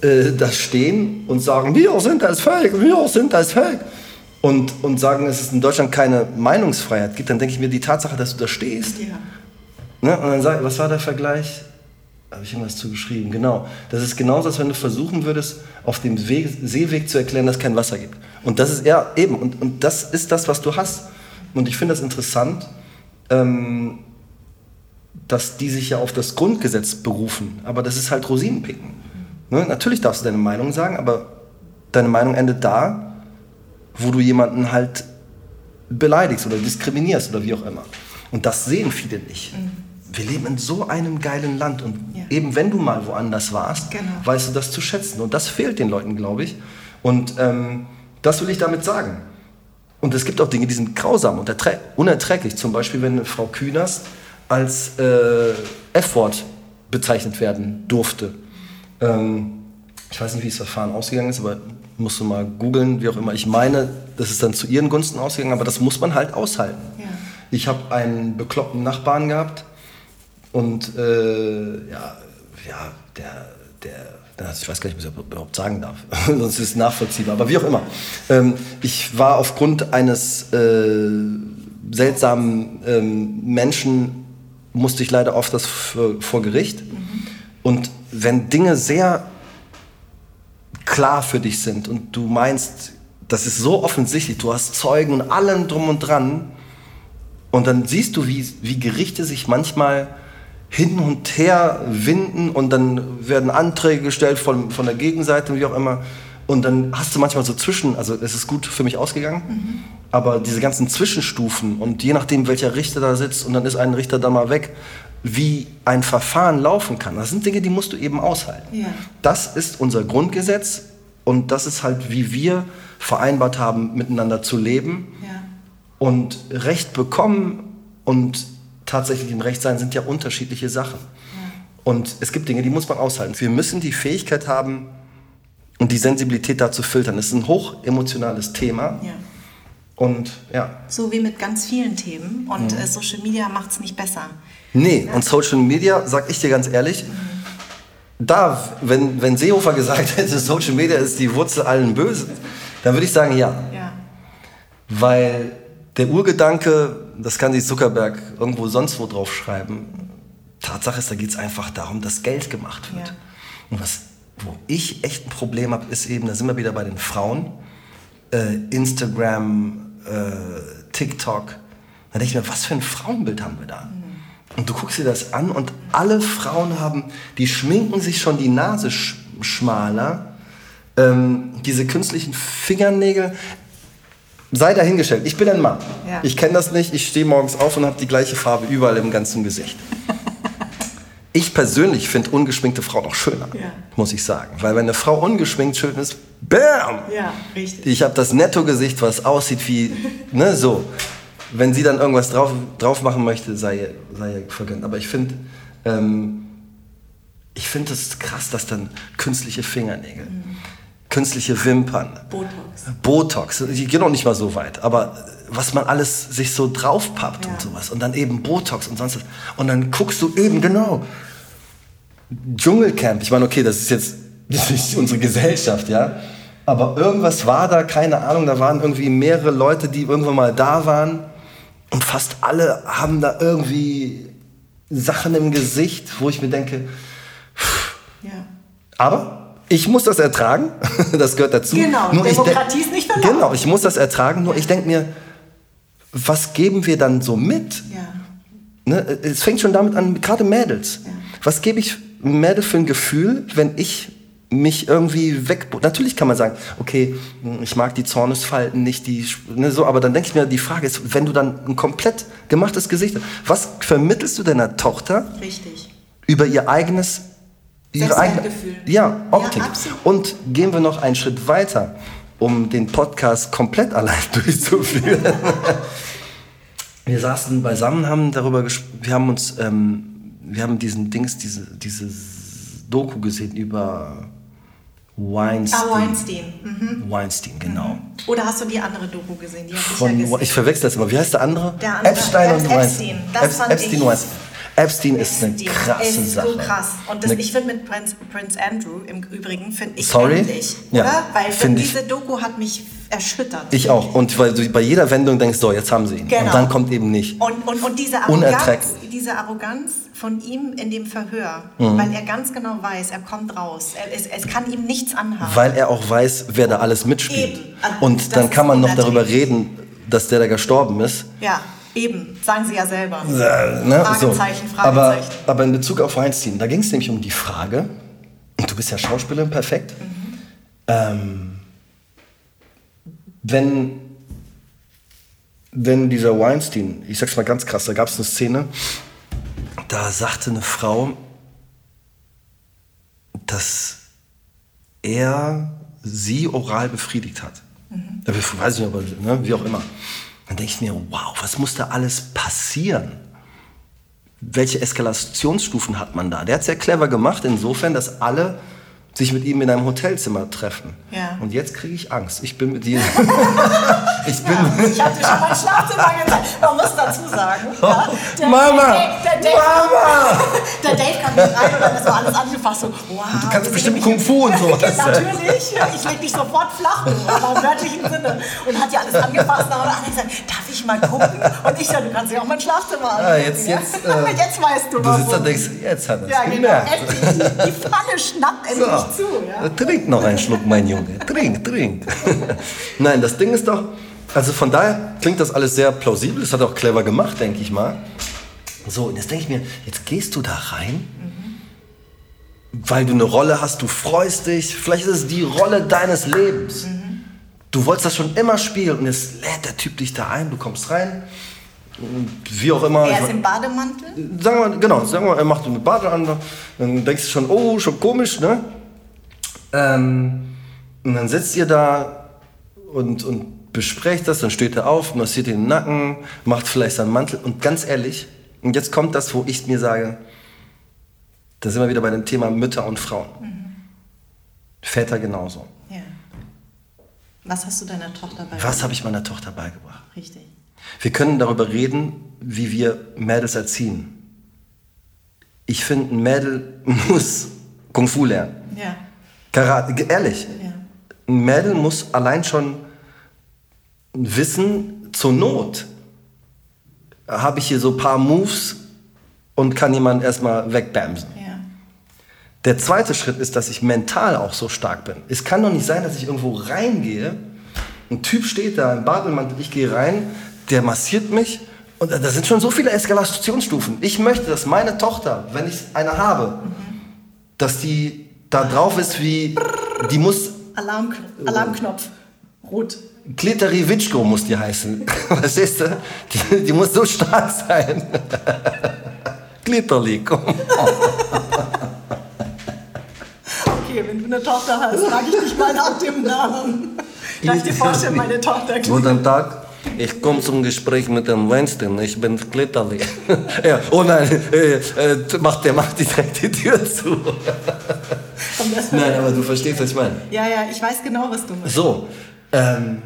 äh, da stehen und sagen, wir sind das Volk, wir sind das Volk, und, und sagen, dass es in Deutschland keine Meinungsfreiheit gibt, dann denke ich mir, die Tatsache, dass du da stehst. Ja. Ne, und dann sag was war der Vergleich? Habe ich irgendwas zugeschrieben? Genau. Das ist genauso, als wenn du versuchen würdest, auf dem Weg, Seeweg zu erklären, dass es kein Wasser gibt. Und das ist ja eben, und, und das ist das, was du hast. Und ich finde das interessant, ähm, dass die sich ja auf das Grundgesetz berufen. Aber das ist halt Rosinenpicken. Ne? Natürlich darfst du deine Meinung sagen, aber deine Meinung endet da, wo du jemanden halt beleidigst oder diskriminierst oder wie auch immer. Und das sehen viele nicht. Mhm. Wir leben in so einem geilen Land und ja. eben wenn du mal woanders warst, genau. weißt du das zu schätzen. Und das fehlt den Leuten, glaube ich. Und ähm, das will ich damit sagen. Und es gibt auch Dinge, die sind grausam und unerträglich. Zum Beispiel, wenn Frau Kühners als äh, F-Wort bezeichnet werden durfte. Ähm, ich weiß nicht, wie das Verfahren ausgegangen ist, aber musst du mal googeln, wie auch immer. Ich meine, das ist dann zu ihren Gunsten ausgegangen, aber das muss man halt aushalten. Ja. Ich habe einen bekloppten Nachbarn gehabt und äh, ja, ja, der, der ich weiß gar nicht, ob ich das überhaupt sagen darf, sonst ist es nachvollziehbar, aber wie auch immer. Ähm, ich war aufgrund eines äh, seltsamen ähm, Menschen, musste ich leider oft das vor Gericht. Mhm. Und wenn Dinge sehr klar für dich sind und du meinst, das ist so offensichtlich, du hast Zeugen und allem drum und dran, und dann siehst du, wie, wie Gerichte sich manchmal hin und her winden und dann werden Anträge gestellt von, von der Gegenseite, wie auch immer. Und dann hast du manchmal so zwischen, also es ist gut für mich ausgegangen, mhm. aber diese ganzen Zwischenstufen und je nachdem, welcher Richter da sitzt und dann ist ein Richter da mal weg, wie ein Verfahren laufen kann, das sind Dinge, die musst du eben aushalten. Ja. Das ist unser Grundgesetz und das ist halt, wie wir vereinbart haben, miteinander zu leben ja. und Recht bekommen und tatsächlich im Recht sein sind ja unterschiedliche Sachen. Ja. Und es gibt Dinge, die muss man aushalten. Wir müssen die Fähigkeit haben und die Sensibilität dazu filtern. Es ist ein hoch emotionales Thema. Ja. Und ja. So wie mit ganz vielen Themen. Und mhm. äh, Social Media macht es nicht besser. Nee, und Social Media, sag ich dir ganz ehrlich, da, wenn, wenn Seehofer gesagt hätte, Social Media ist die Wurzel allen Bösen, dann würde ich sagen, ja. ja. Weil der Urgedanke, das kann sich Zuckerberg irgendwo sonst wo drauf schreiben. Tatsache ist, da geht es einfach darum, dass Geld gemacht wird. Ja. Und was, wo ich echt ein Problem habe, ist eben, da sind wir wieder bei den Frauen, äh, Instagram, äh, TikTok. Da denke ich mir, was für ein Frauenbild haben wir da? Mhm. Und du guckst dir das an und alle Frauen haben, die schminken sich schon die Nase sch schmaler. Ähm, diese künstlichen Fingernägel sei dahingestellt. Ich bin ein Mann. Ja. Ich kenne das nicht. Ich stehe morgens auf und habe die gleiche Farbe überall im ganzen Gesicht. ich persönlich finde ungeschminkte Frauen noch schöner, ja. muss ich sagen. Weil wenn eine Frau ungeschminkt schön ist, bam! Ja, richtig. Ich habe das Netto-Gesicht, was aussieht wie, ne, so. Wenn sie dann irgendwas drauf, drauf machen möchte, sei, sei vergönnt. Aber ich finde, ähm, ich finde es krass, dass dann künstliche Fingernägel. Mhm künstliche Wimpern. Botox. Botox, die gehen noch nicht mal so weit, aber was man alles sich so draufpappt ja. und sowas. Und dann eben Botox und sonst was. Und dann guckst du eben, genau, Dschungelcamp. Ich meine, okay, das ist jetzt das ist unsere Gesellschaft, ja. Aber irgendwas war da, keine Ahnung, da waren irgendwie mehrere Leute, die irgendwann mal da waren. Und fast alle haben da irgendwie Sachen im Gesicht, wo ich mir denke, ja. aber ich muss das ertragen, das gehört dazu. Genau, nur Demokratie ist nicht verlangt. Genau, ich muss das ertragen, nur ich denke mir, was geben wir dann so mit? Ja. Ne? Es fängt schon damit an, gerade Mädels. Was gebe ich Mädel für ein Gefühl, wenn ich mich irgendwie weg. Natürlich kann man sagen, okay, ich mag die Zornesfalten nicht, die, ne, so, aber dann denke ich mir, die Frage ist, wenn du dann ein komplett gemachtes Gesicht hast, was vermittelst du deiner Tochter? Richtig. Über ihr eigenes ihre eigene, ja, Optik. Ja, und gehen wir noch einen Schritt weiter, um den Podcast komplett allein durchzuführen. wir saßen beisammen, haben darüber gesprochen, wir haben uns, ähm, wir haben diesen Dings, diese, dieses Doku gesehen über Weinstein. Ah, Weinstein. Mhm. Weinstein, genau. Mhm. Oder hast du die andere Doku gesehen? Von, ich, ja ich verwechsel das immer. Wie heißt der andere? Der andere Epstein und Weinstein. Epstein, Epstein Weinstein. Epstein ist eine krasse ist Sache. so krass. Und das, ich finde mit Prince, Prince Andrew im Übrigen, finde ich Sorry? endlich, ja? Weil diese Doku hat mich erschüttert. Ich auch. Und weil du bei jeder Wendung denkst, so, jetzt haben sie ihn. Genau. Und dann kommt eben nicht. Und, und, und diese, Arroganz, diese Arroganz von ihm in dem Verhör, mhm. weil er ganz genau weiß, er kommt raus. Er, es, es kann ihm nichts anhaben. Weil er auch weiß, wer da alles mitspielt. Eben. Und das dann kann man noch darüber reden, dass der da gestorben ist. Ja. Eben, sagen Sie ja selber. Äh, ne? Fragezeichen, so. Fragezeichen. Aber, aber in Bezug auf Weinstein, da ging es nämlich um die Frage, und du bist ja Schauspielerin, perfekt, mhm. ähm, wenn, wenn dieser Weinstein, ich sag's mal ganz krass, da gab es eine Szene, da sagte eine Frau, dass er sie oral befriedigt hat. Mhm. Weiß ich nicht, aber ne, wie auch immer. Dann denke ich mir, wow, was muss da alles passieren? Welche Eskalationsstufen hat man da? Der hat es sehr clever gemacht, insofern, dass alle sich mit ihm in einem Hotelzimmer treffen. Ja. Und jetzt kriege ich Angst. Ich bin mit ihm. ich bin. Ja, ich habe dir schon mein Schlafzimmer gezeigt. Man muss dazu sagen. Ja, der, Mama! Der, der, Mama! Der Dave kam nicht rein und dann ist so alles angefasst. So, wow, du kannst bestimmt Kung Fu und sowas. Natürlich. Ich lege dich sofort flach, aber im wörtlichen Sinne. Und hat ja alles angefasst. Und dann hat gesagt, darf ich mal gucken? Und ich sage, du kannst ja auch mein Schlafzimmer anschauen. Ja, jetzt, jetzt, äh, jetzt weißt du, Du sitzt da und denkst, jetzt hat er es ja, genau. Genau. Die, Pfanne schnappt endlich so zu. Ja? Trink noch einen Schluck, mein Junge. Trink, trink. Nein, das Ding ist doch, also von daher klingt das alles sehr plausibel. Das hat er auch clever gemacht, denke ich mal. So, und jetzt denke ich mir, jetzt gehst du da rein, mhm. weil du eine Rolle hast, du freust dich. Vielleicht ist es die Rolle deines Lebens. Mhm. Du wolltest das schon immer spielen und jetzt lädt der Typ dich da ein, du kommst rein wie auch immer. Er ist im Bademantel? Sagen wir, genau, sagen wir, er macht eine Bademantel. Dann denkst du schon, oh, schon komisch, ne? Ähm, und dann sitzt ihr da und, und besprecht das, dann steht er auf, massiert den Nacken, macht vielleicht seinen Mantel und ganz ehrlich, und jetzt kommt das, wo ich mir sage, da sind wir wieder bei dem Thema Mütter und Frauen. Mhm. Väter genauso. Ja. Was hast du deiner Tochter beigebracht? Was habe ich meiner Tochter beigebracht? Richtig. Wir können darüber reden, wie wir Mädels erziehen. Ich finde, ein Mädel muss Kung Fu lernen. Ja. Karate, ehrlich. Ja. Ein Mädel muss allein schon wissen, zur Not habe ich hier so ein paar Moves und kann jemanden erstmal wegbamsen. Ja. Der zweite Schritt ist, dass ich mental auch so stark bin. Es kann doch nicht sein, dass ich irgendwo reingehe, ein Typ steht da im Bademantel, ich gehe rein, der massiert mich und da sind schon so viele Eskalationsstufen. Ich möchte, dass meine Tochter, wenn ich eine habe, mhm. dass die da drauf ist wie, die muss... Alarm, Alarmknopf, rot. Kliteriwitschko muss die heißen. Was ist das? Die, die muss so stark sein. Glitterli, komm. Okay, wenn du eine Tochter hast, frage ich dich mal nach dem Namen. Ich dir vorstellen, meine Tochter Guten Tag. Ich komme zum Gespräch mit dem Weinstein, ich bin Klitterli. ja, oh nein, äh, äh, macht der macht direkt die Tür zu. Nein, aber du verstehst, was ich meine. Ja, ja, ich weiß genau, was du meinst. So, ähm,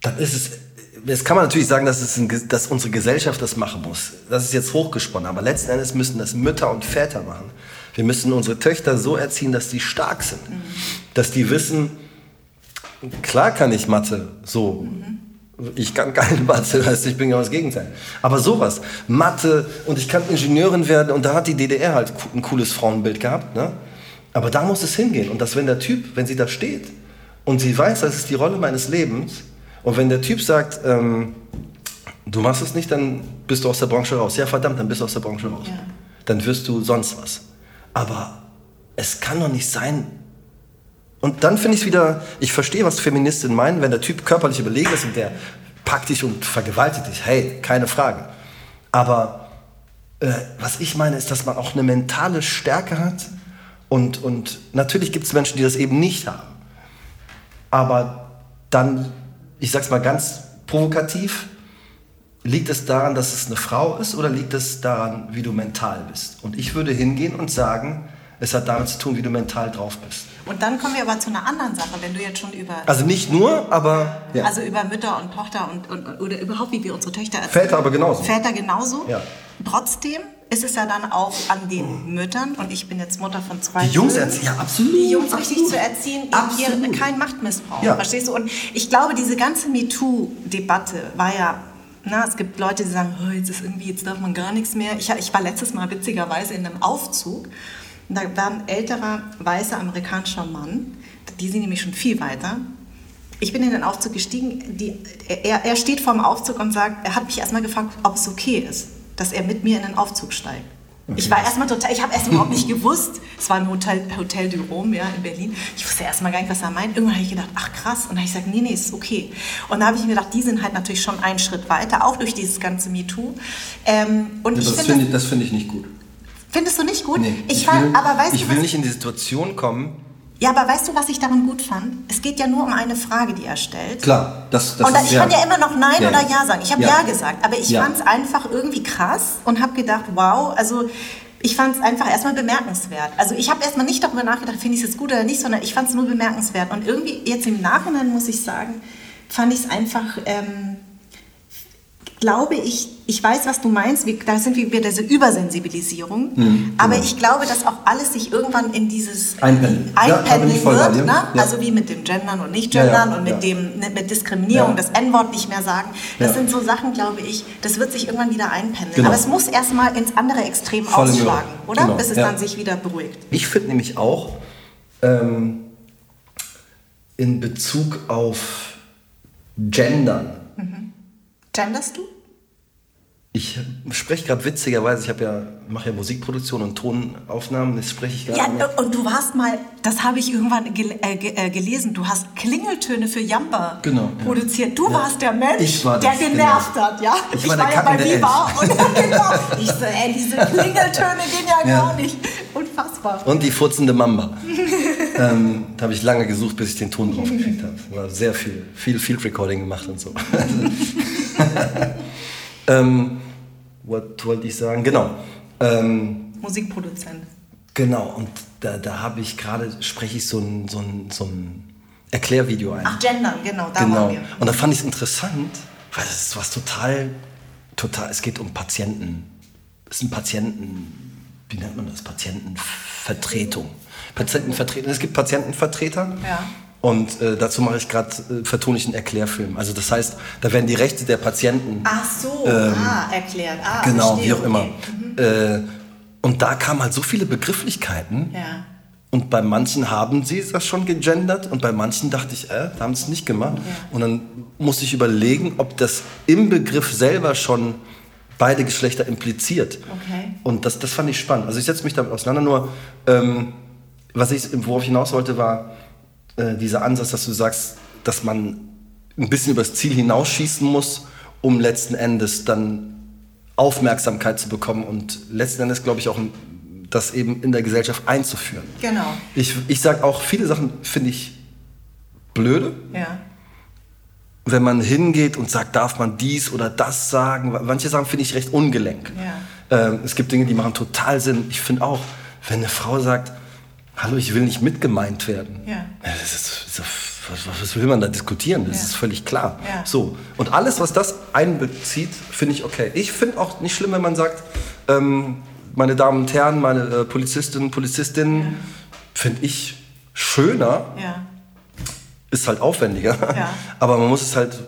dann ist es, jetzt kann man natürlich sagen, dass, es ein, dass unsere Gesellschaft das machen muss. Das ist jetzt hochgesponnen, aber letzten Endes müssen das Mütter und Väter machen. Wir müssen unsere Töchter so erziehen, dass die stark sind. Mhm. Dass die wissen, klar kann ich Mathe so. Mhm Ich kann keine Mathe, heißt, ich bin genau das Gegenteil. Aber sowas, Mathe und ich kann Ingenieurin werden und da hat die DDR halt ein cooles Frauenbild gehabt. Ne? Aber da muss es hingehen. Und dass wenn der Typ, wenn sie da steht und sie weiß, das ist die Rolle meines Lebens und wenn der Typ sagt, ähm, du machst es nicht, dann bist du aus der Branche raus. Ja, verdammt, dann bist du aus der Branche raus. Ja. Dann wirst du sonst was. Aber es kann doch nicht sein, und dann finde ich es wieder, ich verstehe, was Feministinnen meinen, wenn der Typ körperlich überlegen ist und der packt dich und vergewaltigt dich. Hey, keine Frage. Aber äh, was ich meine, ist, dass man auch eine mentale Stärke hat. Und, und natürlich gibt es Menschen, die das eben nicht haben. Aber dann, ich sag's mal ganz provokativ, liegt es daran, dass es eine Frau ist oder liegt es daran, wie du mental bist? Und ich würde hingehen und sagen, es hat damit zu tun, wie du mental drauf bist. Und dann kommen wir aber zu einer anderen Sache, wenn du jetzt schon über... Also nicht nur, aber... Ja. Also über Mütter und Tochter und, und, oder überhaupt, wie wir unsere Töchter erziehen. Väter aber genauso. Väter genauso. Ja. Trotzdem ist es ja dann auch an den Müttern, und ich bin jetzt Mutter von zwei Die Jungs erziehen, ja absolut. Die Jungs richtig zu erziehen, absolut. kein Machtmissbrauch, ja. verstehst du? Und ich glaube, diese ganze MeToo-Debatte war ja na, es gibt Leute, die sagen, oh, jetzt ist irgendwie, jetzt darf man gar nichts mehr. Ich, ich war letztes Mal witzigerweise in einem Aufzug und da war ein älterer, weißer amerikanischer Mann, die sind nämlich schon viel weiter. Ich bin in den Aufzug gestiegen, die, er, er steht vor dem Aufzug und sagt, er hat mich erstmal gefragt, ob es okay ist, dass er mit mir in den Aufzug steigt. Okay. Ich war erstmal total, ich habe erst überhaupt nicht gewusst, es war ein Hotel, Hotel du Rome ja, in Berlin. Ich wusste erstmal gar nicht, was er meint. Irgendwann habe ich gedacht, ach krass. Und dann habe ich gesagt, nee, nee, ist okay. Und da habe ich mir gedacht, die sind halt natürlich schon einen Schritt weiter, auch durch dieses ganze MeToo. Ähm, und ja, das finde find, ich nicht gut. Findest du nicht gut? Nee, ich, ich, will, aber weißt ich will nicht in die Situation kommen. Ja, aber weißt du, was ich daran gut fand? Es geht ja nur um eine Frage, die er stellt. Klar, das, das Und ist, ich ja, kann ja immer noch Nein ja, oder Ja sagen. Ich habe ja. ja. gesagt, aber ich ja. fand es einfach irgendwie krass und habe gedacht, wow, also ich fand es einfach erstmal bemerkenswert. Also ich habe erstmal nicht darüber nachgedacht, finde ich es jetzt gut oder nicht, sondern ich fand es nur bemerkenswert. Und irgendwie jetzt im Nachhinein muss ich sagen, fand ich es einfach... Ähm, glaube ich, ich weiß, was du meinst, da sind wir wieder diese Übersensibilisierung, mhm, aber genau. ich glaube, dass auch alles sich irgendwann in dieses Einpendeln, Einpendeln ja, wird, ne? ja. also wie mit dem Gendern und Nicht-Gendern ja, und mit, dem, ne, mit Diskriminierung, das N-Wort nicht mehr sagen, das sind so Sachen, glaube ich, das wird sich irgendwann wieder einpendeln. Genau. Aber es muss erstmal ins andere Extrem Voll ausschlagen, oder? Genau. Bis es dann sich wieder beruhigt. Ich finde nämlich auch, ähm, in Bezug auf Gendern, mhm. Genderst du? Ich spreche gerade witzigerweise, ich ja, mache ja Musikproduktion und Tonaufnahmen, das spreche ich gerade. Ja, mit. und du warst mal, das habe ich irgendwann gel äh, äh, gelesen, du hast Klingeltöne für Jamba genau, produziert. Du ja. warst der Mensch, war der genervt genau. hat, ja? Ich, ich war, der war ja bei Viva und genau, ich so, ey, diese Klingeltöne gehen ja, ja, gar nicht. Unfassbar. Und die furzende Mamba. ähm, da habe ich lange gesucht, bis ich den Ton drauf gekriegt habe. War sehr viel, viel Field Recording gemacht und so. ähm, was wollte ich sagen? Genau. Ähm, Musikproduzent. Genau, und da, da habe ich gerade, spreche ich so ein, so, ein, so ein Erklärvideo ein. Ach, Gendern, genau, da genau. waren wir. Und da fand ich es interessant, weil es ist was total, total, es geht um Patienten. Es sind Patienten, wie nennt man das? Patientenvertretung. Patientenvertretung. Es gibt Patientenvertreter. Ja. Und äh, dazu mache ich gerade, äh, vertone ich einen Erklärfilm. Also das heißt, da werden die Rechte der Patienten... Ach so, ähm, ah, erklärt. Ah, genau, verstehe, wie auch immer. Mhm. Äh, und da kamen halt so viele Begrifflichkeiten. Ja. Und bei manchen haben sie das schon gegendert und bei manchen dachte ich, äh, da haben sie es nicht gemacht. Ja. Und dann musste ich überlegen, ob das im Begriff selber schon beide Geschlechter impliziert. Okay. Und das, das fand ich spannend. Also ich setze mich damit auseinander, nur ähm, was ich, worauf ich hinaus wollte, war, äh, dieser Ansatz, dass du sagst, dass man ein bisschen übers Ziel hinausschießen muss, um letzten Endes dann Aufmerksamkeit zu bekommen und letzten Endes, glaube ich, auch das eben in der Gesellschaft einzuführen. Genau. Ich, ich sage auch, viele Sachen finde ich blöde. Ja. Wenn man hingeht und sagt, darf man dies oder das sagen. Manche Sachen finde ich recht ungelenk. Ja. Ähm, es gibt Dinge, die machen total Sinn. Ich finde auch, wenn eine Frau sagt, Hallo, ich will nicht mitgemeint werden. Ja. Das ist, was, was, will man da diskutieren? Das ja. ist völlig klar. Ja. So. Und alles, was das einbezieht, finde ich okay. Ich finde auch nicht schlimm, wenn man sagt, ähm, meine Damen und Herren, meine äh, Polizistinnen, Polizistinnen, ja. finde ich schöner. Ist halt aufwendiger. Aber man muss es halt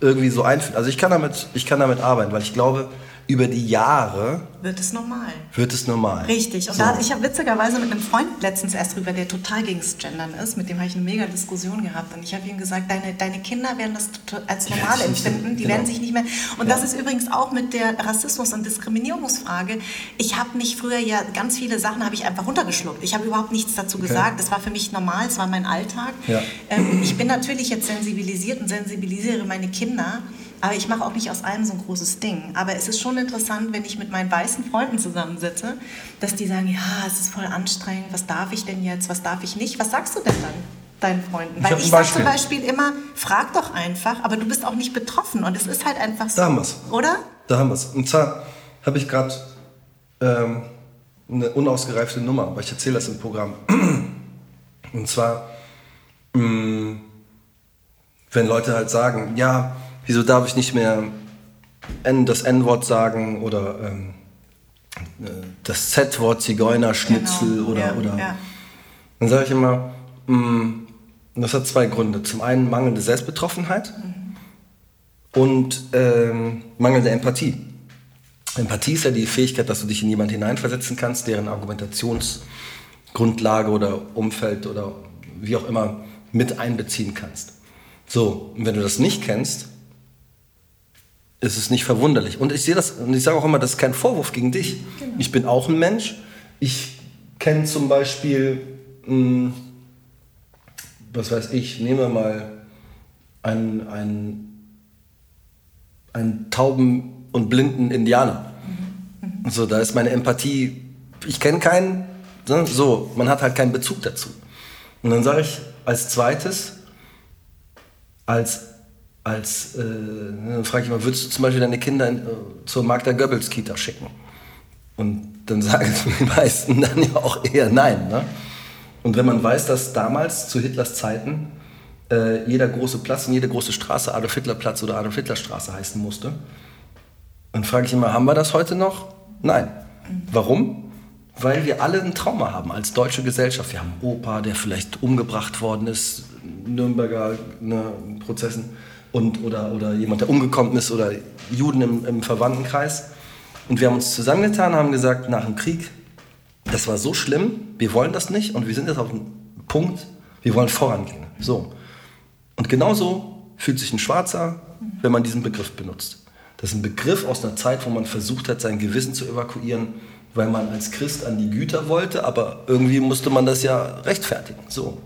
irgendwie so einführen. Also ich kann damit, ich kann damit arbeiten, weil ich glaube, über die Jahre wird es normal. Wird es normal. Richtig. Und so. da, ich habe witzigerweise mit einem Freund letztens erst drüber, der total gegen das Gendern ist, mit dem habe ich eine mega Diskussion gehabt. Und ich habe ihm gesagt, deine, deine Kinder werden das als normal ja, empfinden. Die genau. werden sich nicht mehr. Und ja. das ist übrigens auch mit der Rassismus- und Diskriminierungsfrage. Ich habe mich früher ja ganz viele Sachen habe ich einfach runtergeschluckt. Ich habe überhaupt nichts dazu okay. gesagt. Das war für mich normal, es war mein Alltag. Ja. Ähm, ich bin natürlich jetzt sensibilisiert und sensibilisiere meine Kinder. Aber ich mache auch nicht aus allem so ein großes Ding. Aber es ist schon interessant, wenn ich mit meinen weißen Freunden zusammensitze, dass die sagen, ja, es ist voll anstrengend, was darf ich denn jetzt, was darf ich nicht? Was sagst du denn dann? deinen Freunden? Weil ich, sage zum Beispiel immer, frag doch einfach, aber du bist auch nicht betroffen und es ist halt einfach so. Da haben wir es. Oder? Da haben wir es. Und zwar habe ich gerade ähm, eine unausgereifte Nummer, aber ich erzähle das im Programm. Und zwar, mh, mm, wenn Leute halt sagen, ja, wieso darf ich nicht mehr das N-Wort sagen oder ähm, äh, das Z-Wort Zigeunerschnitzel genau. oder, ja, oder. Ja. Dann sage ich immer, mh, mm, das hat zwei Gründe. Zum einen mangelnde Selbstbetroffenheit mhm. und ähm, mangelnde Empathie. Empathie ist ja die Fähigkeit, dass du dich in jemanden hineinversetzen kannst, deren Argumentationsgrundlage oder Umfeld oder wie auch immer mit einbeziehen kannst. So, und wenn du das nicht kennst, ist es nicht verwunderlich. Und ich sehe das, und ich sage auch immer, das ist kein Vorwurf gegen dich. Genau. Ich bin auch ein Mensch. Ich kenne zum Beispiel, mh, hm, was weiß ich, nehmen wir mal einen, einen, einen tauben und blinden Indianer. Mhm. So, da ist meine Empathie, ich kenne keinen, ne, so, man hat halt keinen Bezug dazu. Und dann sage ich als zweites, als als, äh, dann frage ich mal, würdest du zum Beispiel deine Kinder in, äh, zur Magda Goebbels Kita schicken? Und dann sagen die meisten dann ja auch eher nein. Ne? Und wenn man weiß, dass damals zu Hitlers Zeiten äh, jeder große Platz und jede große Straße Adolf Hitler Platz oder Adolf Hitler Straße heißen musste, dann frage ich immer, haben wir das heute noch? Nein. Warum? Weil wir alle ein Trauma haben als deutsche Gesellschaft. Wir haben einen Opa, der vielleicht umgebracht worden ist, Nürnberger ne, Prozessen und, oder, oder jemand, der umgekommen ist oder Juden im, im Verwandtenkreis. Und wir haben uns zusammengetan, haben gesagt, nach dem Krieg, das war so schlimm, wir wollen das nicht und wir sind jetzt auf dem Punkt, wir wollen vorangehen. So. Und genauso fühlt sich ein Schwarzer, wenn man diesen Begriff benutzt. Das ist ein Begriff aus einer Zeit, wo man versucht hat, sein Gewissen zu evakuieren, weil man als Christ an die Güter wollte, aber irgendwie musste man das ja rechtfertigen. So.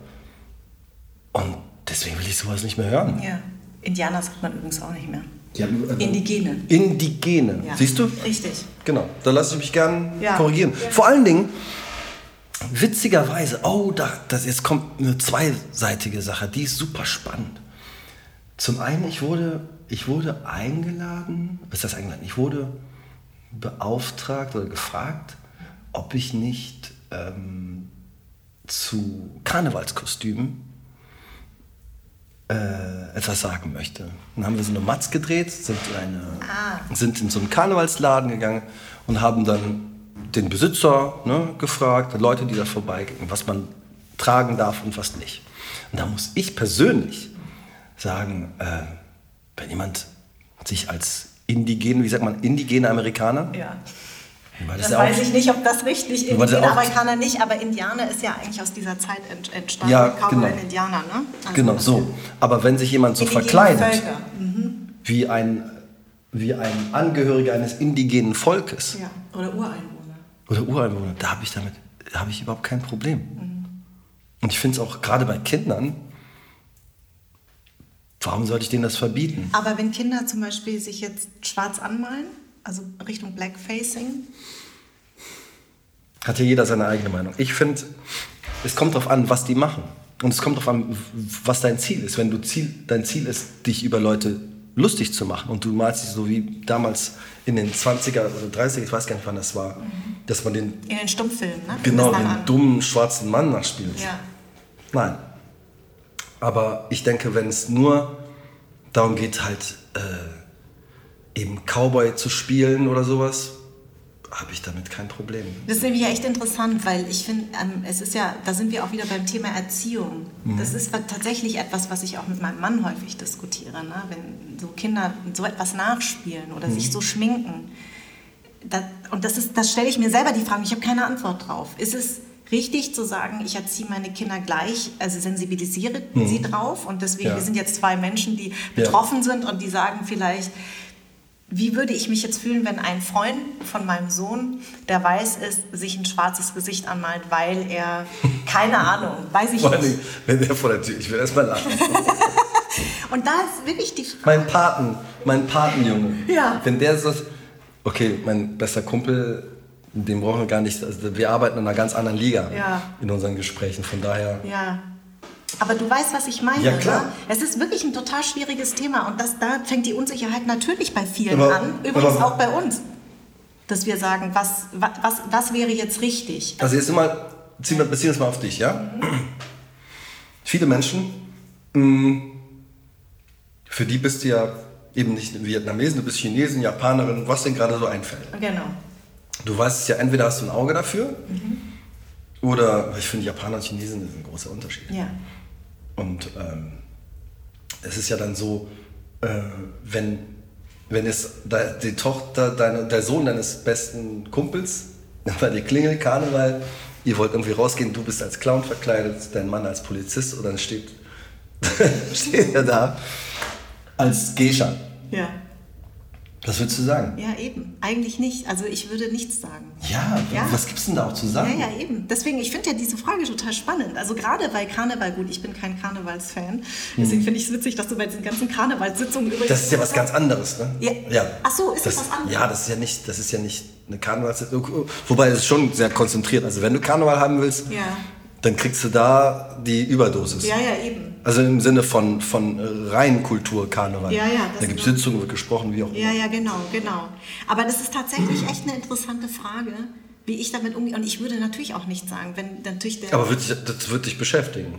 Und deswegen will ich sowas nicht mehr hören. Ja. Indianer sagt man übrigens auch nicht mehr. Ja, äh, Indigene. Indigene. Ja. Siehst du? Richtig. Genau. Da lasse ich mich gern ja. korrigieren. Vor allen Dingen, witzigerweise, oh, da, das, jetzt kommt eine zweiseitige Sache, die ist super spannend. Zum einen, ich wurde, ich wurde eingeladen, was ist das eingeladen? Ich wurde beauftragt oder gefragt, ob ich nicht ähm, zu Karnevalskostümen äh, etwas sagen möchte. Dann haben wir so eine Matz gedreht, sind in, eine, ah. sind in so einen Karnevalsladen gegangen und haben dann den Besitzer ne, gefragt, Leute, die da vorbeigingen, was man tragen darf und was nicht. Und da muss ich persönlich sagen, äh, wenn jemand sich als indigen, wie sagt man, indigene Amerikaner ja. Das, das weiß ich nicht, ob das richtig ist. Amerikaner nicht, aber Indianer ist ja eigentlich aus dieser Zeit entstanden. Ja, Cowboy genau. Indianer, ne? Also genau, so. Aber wenn sich jemand so verkleidet, mhm. wie, ein, wie ein Angehöriger eines indigenen Volkes. Ja, oder Ureinwohner. Oder Ureinwohner, da habe ich damit hab ich überhaupt kein Problem. Mhm. Und ich finde es auch gerade bei Kindern, warum sollte ich denen das verbieten? Aber wenn Kinder zum Beispiel sich jetzt schwarz anmalen, also Richtung Blackfacing? Hat ja jeder seine eigene Meinung. Ich finde, es kommt darauf an, was die machen. Und es kommt darauf an, was dein Ziel ist. Wenn du Ziel, dein Ziel ist, dich über Leute lustig zu machen und du malst dich so wie damals in den 20er oder 30er, ich weiß gar nicht, wann das war, mhm. dass man den... In den Stummfilmen, ne? Genau, den an. dummen schwarzen Mann nachspielt. Ja. Nein. Aber ich denke, wenn es nur darum geht, halt... Äh, eben Cowboy zu spielen oder sowas, habe ich damit kein Problem. Das ist nämlich echt interessant, weil ich finde, ähm, es ist ja, da sind wir auch wieder beim Thema Erziehung. Mhm. Das ist tatsächlich etwas, was ich auch mit meinem Mann häufig diskutiere. Ne? Wenn so Kinder so etwas nachspielen oder mhm. sich so schminken. Das, und das, das stelle ich mir selber die Frage, ich habe keine Antwort drauf. Ist es richtig zu sagen, ich erziehe meine Kinder gleich, also sensibilisiere mhm. sie drauf und deswegen, ja. wir sind jetzt zwei Menschen, die betroffen ja. sind und die sagen vielleicht, wie würde ich mich jetzt fühlen, wenn ein Freund von meinem Sohn, der weiß ist, sich ein schwarzes Gesicht anmalt, weil er, keine Ahnung, weiß ich Vor nicht. wenn der vor der Tür, ich will erst mal lachen. Und da ist wirklich die Frage. Mein Paten, mein Patenjunge. Ja. Wenn der so, okay, mein bester Kumpel, den brauchen wir gar nicht, also wir arbeiten in einer ganz anderen Liga ja. in unseren Gesprächen, von daher. Ja. Aber du weißt, was ich meine. Ja, klar. Es ist wirklich ein total schwieriges Thema und das, da fängt die Unsicherheit natürlich bei vielen aber, an. Übrigens aber, auch bei uns. Dass wir sagen, was, was, was wäre jetzt richtig? Also jetzt mal, ziehen wir, beziehen wir es mal auf dich, ja? Mhm. Viele Menschen, mm, für die bist du ja eben nicht Vietnamesin, du bist Chinesin, Japanerin, was denn gerade so einfällt. Genau. Du weißt es ja, entweder hast du ein Auge dafür mhm. oder, ich finde Japaner und Chinesen sind ein großer Unterschied. Ja. Und ähm, es ist ja dann so, äh, wenn, wenn es die Tochter, deine, der Sohn deines besten Kumpels, bei dir klingelt Karneval, ihr wollt irgendwie rausgehen, du bist als Clown verkleidet, dein Mann als Polizist und dann steht, steht er da als Geisha. Ja. Was würdest du sagen? Ja, eben. Eigentlich nicht. Also ich würde nichts sagen. Ja, ja. was gibt es denn da auch zu sagen? Ja, ja, eben. Deswegen, ich finde ja diese Frage total spannend. Also gerade bei Karneval, gut, ich bin kein Karnevalsfan. Deswegen hm. finde ich es witzig, dass du bei diesen ganzen Karnevalssitzungen übrigens... Das ist ja was ganz anderes, ne? Ja. ja. Ach so, ist das, das was anderes? Ja, das ist ja nicht, das ist ja nicht eine Karnevalssitzung. Wobei, es ist schon sehr konzentriert. Also wenn du Karneval haben willst, ja dann kriegst du da die Überdosis. Ja, ja, eben. Also im Sinne von, von rein Kulturkarneval. Ja, ja. Da gibt es Sitzungen, wird gesprochen, wie auch immer. Ja, ja, genau, genau. Aber das ist tatsächlich echt eine interessante Frage, wie ich damit umgehe. Und ich würde natürlich auch nicht sagen, wenn natürlich der... Aber wird das wird dich beschäftigen.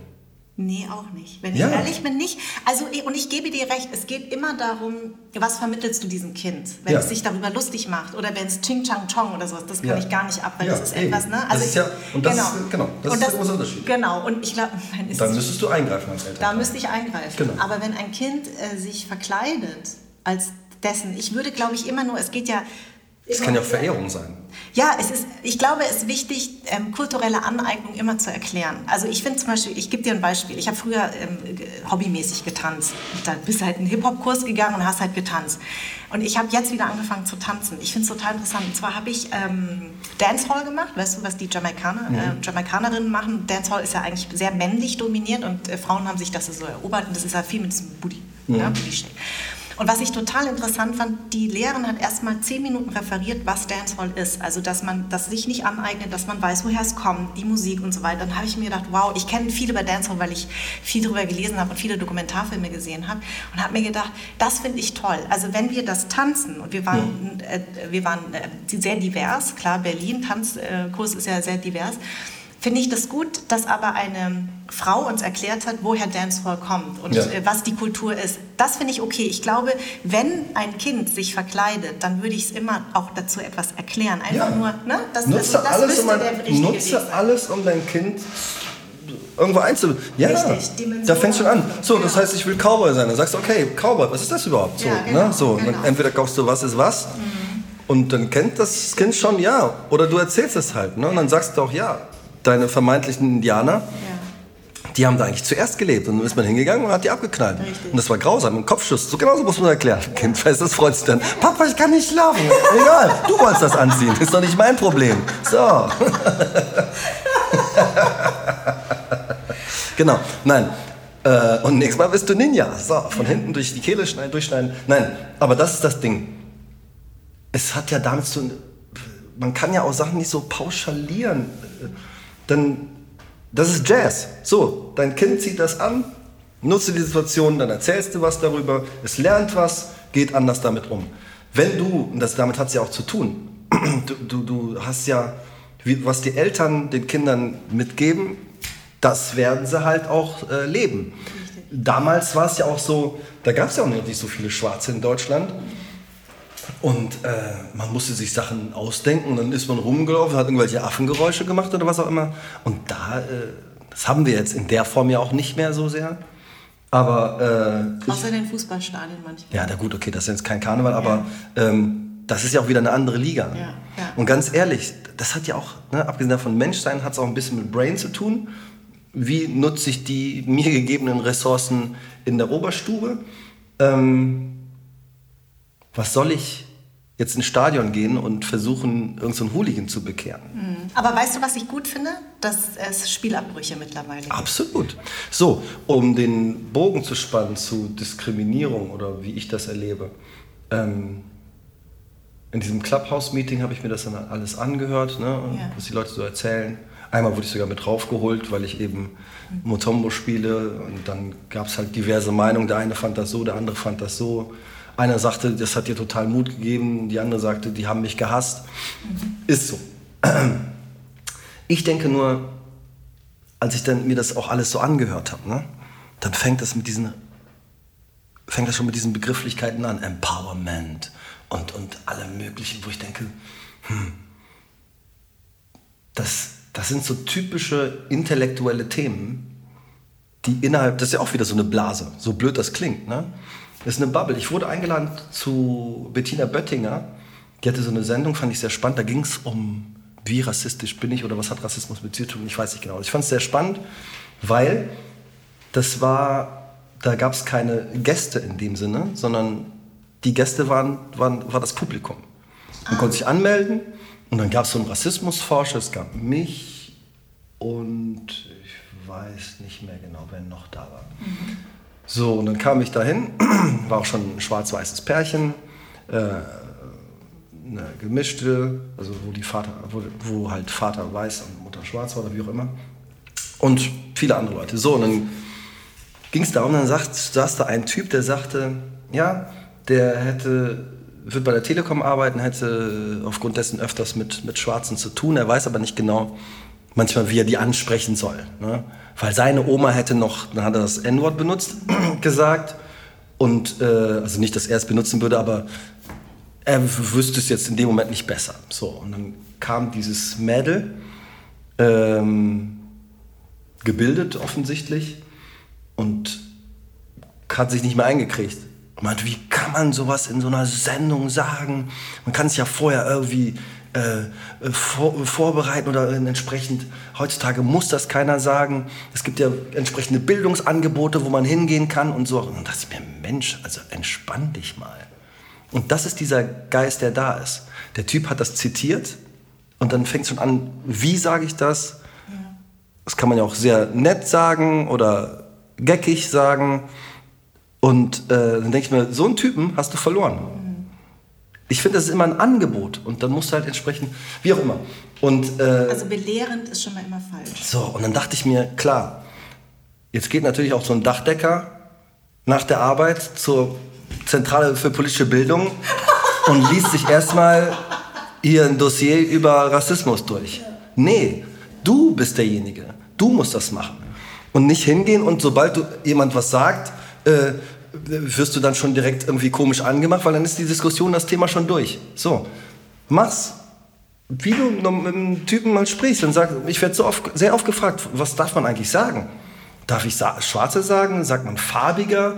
Nee, auch nicht. Wenn ja. ich ehrlich bin, nicht. Also, und ich gebe dir recht, es geht immer darum, was vermittelst du diesem Kind? Wenn ja. es sich darüber lustig macht oder wenn es Ching Chang Chong oder sowas, das kann ja. ich gar nicht ab, weil das ist etwas, ne? Also das ist ja, und das genau. ist, genau, das und ist der große Unterschied. Genau, und ich glaube, dann müsstest du eingreifen als Eltern. Da müsste ich eingreifen. Genau. Aber wenn ein Kind äh, sich verkleidet als dessen, ich würde, glaube ich, immer nur, es geht ja es kann ja auch Verehrung sein. Ja, es ist, ich glaube, es ist wichtig, ähm, kulturelle Aneignung immer zu erklären. Also ich finde zum Beispiel, ich gebe dir ein Beispiel. Ich habe früher ähm, hobbymäßig getanzt. Da bist du halt in einen Hip-Hop-Kurs gegangen und hast halt getanzt. Und ich habe jetzt wieder angefangen zu tanzen. Ich finde es total interessant. Und zwar habe ich ähm, Dancehall gemacht. Weißt du, was die Jamaikaner, mhm. äh, Jamaikanerinnen machen? Dancehall ist ja eigentlich sehr männlich dominiert und äh, Frauen haben sich das so erobert. Und das ist ja viel mit diesem Booty. Mhm. Ja, Booty -Shake. Und was ich total interessant fand, die Lehrerin hat erst mal zehn Minuten referiert, was Dancehall ist. Also, dass man das sich nicht aneignet, dass man weiß, woher es kommt, die Musik und so weiter. Dann habe ich mir gedacht, wow, ich kenne viele bei Dancehall, weil ich viel darüber gelesen habe und viele Dokumentarfilme gesehen habe. Und habe mir gedacht, das finde ich toll. Also, wenn wir das tanzen, und wir waren, äh, wir waren äh, sehr divers, klar, Berlin, Tanzkurs ist ja sehr divers finde ich das gut, dass aber eine Frau uns erklärt hat, woher Dancehall kommt und ja. Äh, was die Kultur ist. Das finde ich okay. Ich glaube, wenn ein Kind sich verkleidet, dann würde ich es immer auch dazu etwas erklären. Einfach ja. nur, ne? Das, nutze also, das alles, um ein, nutze alles, um dein Kind irgendwo einzubinden. Ja, Richtig, da fängst du schon an. So, genau. das heißt, ich will Cowboy sein. Dann sagst du, okay, Cowboy, was ist das überhaupt? So, ja, genau, ne? so genau. entweder kaufst du, was ist was. Mhm. Und dann kennt das Kind schon ja. Oder du erzählst es halt. Ne? Und dann sagst du auch ja deine vermeintlichen Indianer, ja. Die haben da eigentlich zuerst gelebt. Und dann ist man hingegangen und hat die abgeknallt. Richtig. Und das war grausam, ein Kopfschuss. So genauso muss man erklären. Kind weiß, das freut sich dann. Papa, ich kann nicht laufen. Egal, du wolltest das anziehen. Ist doch nicht mein Problem. So. genau, nein. Äh, und nächstes Mal bist du Ninja. So, von hinten durch die Kehle schneiden, durchschneiden. Nein, aber das ist das Ding. Es hat ja damit zu man kann ja auch Sachen nicht so pauschalieren dann das ist Jazz. So, dein Kind zieht das an, nutze die Situation, dann erzählst du was darüber, es lernt was, geht anders damit um. Wenn du, und das, damit hat es ja auch zu tun, du, du, du hast ja, wie, was die Eltern den Kindern mitgeben, das werden sie halt auch äh, leben. Damals war es ja auch so, da gab es ja auch nicht so viele Schwarze in Deutschland. Und äh, man musste sich Sachen ausdenken und dann ist man rumgelaufen, hat irgendwelche Affengeräusche gemacht oder was auch immer. Und da, äh, das haben wir jetzt in der Form ja auch nicht mehr so sehr. Aber äh, außer den Fußballstadien manchmal. Ja, na gut, okay, das ist jetzt kein Karneval, ja. aber ähm, das ist ja auch wieder eine andere Liga. Ja, ja. Und ganz ehrlich, das hat ja auch, ne, abgesehen davon Menschsein, hat es auch ein bisschen mit Brain zu tun. Wie nutze ich die mir gegebenen Ressourcen in der Oberstube? Ähm, was soll ich jetzt ins Stadion gehen und versuchen, irgendeinen so Hooligan zu bekehren. Mhm. Aber weißt du, was ich gut finde? Dass es Spielabbrüche mittlerweile gibt. Absolut. So, um den Bogen zu spannen zu Diskriminierung oder wie ich das erlebe. Ähm, in diesem Clubhouse-Meeting habe ich mir das dann alles angehört, ne, ja. was die Leute so erzählen. Einmal wurde ich sogar mit draufgeholt, weil ich eben mhm. Motombo spiele und dann gab es halt diverse Meinungen. Der eine fand das so, der andere fand das so. Einer sagte, das hat dir total Mut gegeben, die andere sagte, die haben mich gehasst. Mhm. Ist so. Ich denke nur, als ich dann mir das auch alles so angehört habe, ne, dann fängt das mit diesen fängt das schon mit diesen Begrifflichkeiten an, Empowerment und, und alle möglichen, wo ich denke, hm, das, das sind so typische intellektuelle Themen, die innerhalb, das ist ja auch wieder so eine Blase, so blöd das klingt, ne? Das ist eine Bubble. Ich wurde eingeladen zu Bettina Böttinger. Die hatte so eine Sendung, fand ich sehr spannend. Da ging es um, wie rassistisch bin ich oder was hat Rassismus mit dir zu tun. Ich weiß nicht genau. Ich fand es sehr spannend, weil das war, da gab es keine Gäste in dem Sinne, sondern die Gäste waren, waren war das Publikum. Man ah. konnte sich anmelden und dann gab es so einen Rassismusforscher. Es gab mich und ich weiß nicht mehr genau, wer noch da war. Mhm. So, und dann kam ich dahin, war auch schon ein schwarz-weißes Pärchen, äh, eine gemischte, also wo, die Vater, wo, wo, halt Vater weiß und Mutter schwarz war oder wie auch immer. Und viele andere Leute. So, und dann ging es darum, dann sagt, saß da ein Typ, der sagte, ja, der hätte, wird bei der Telekom arbeiten, hätte aufgrund dessen öfters mit, mit Schwarzen zu tun. Er weiß aber nicht genau, manchmal, wie er die ansprechen soll. Ne? Weil seine Oma hätte noch, dann hat er das N-Wort benutzt, gesagt. Und, äh, also nicht, dass er es benutzen würde, aber er wüsste es jetzt in dem Moment nicht besser. So, und dann kam dieses Mädel, ähm, gebildet offensichtlich, und hat sich nicht mehr eingekriegt. Und meinte, wie kann man sowas in so einer Sendung sagen? Man kann es ja vorher irgendwie äh, vor, vorbereiten oder entsprechend, heutzutage muss das keiner sagen. Es gibt ja entsprechende Bildungsangebote, wo man hingehen kann und so. Und das ist mir, Mensch, also entspann dich mal. Und das ist dieser Geist, der da ist. Der Typ hat das zitiert und dann fängt es schon an, wie sage ich das? Das kann man ja auch sehr nett sagen oder geckig sagen. Und äh, dann denke ich mir, so einen Typen hast du verloren. Ich finde, das ist immer ein Angebot und dann musst du halt entsprechend, wie auch immer. Und, äh, also belehrend ist schon mal immer falsch. So, und dann dachte ich mir, klar, jetzt geht natürlich auch so ein Dachdecker nach der Arbeit zur Zentrale für politische Bildung und liest sich erstmal hier ein Dossier über Rassismus durch. Nee, du bist derjenige. Du musst das machen. Und nicht hingehen und sobald du jemand was sagt, äh, wirst du dann schon direkt irgendwie komisch angemacht, weil dann ist die Diskussion, das Thema schon durch. So, mach's. Wie du mit einem Typen mal sprichst und sagst, ich werde so oft, sehr oft gefragt, was darf man eigentlich sagen? Darf ich sa Schwarze sagen? Sagt man farbiger?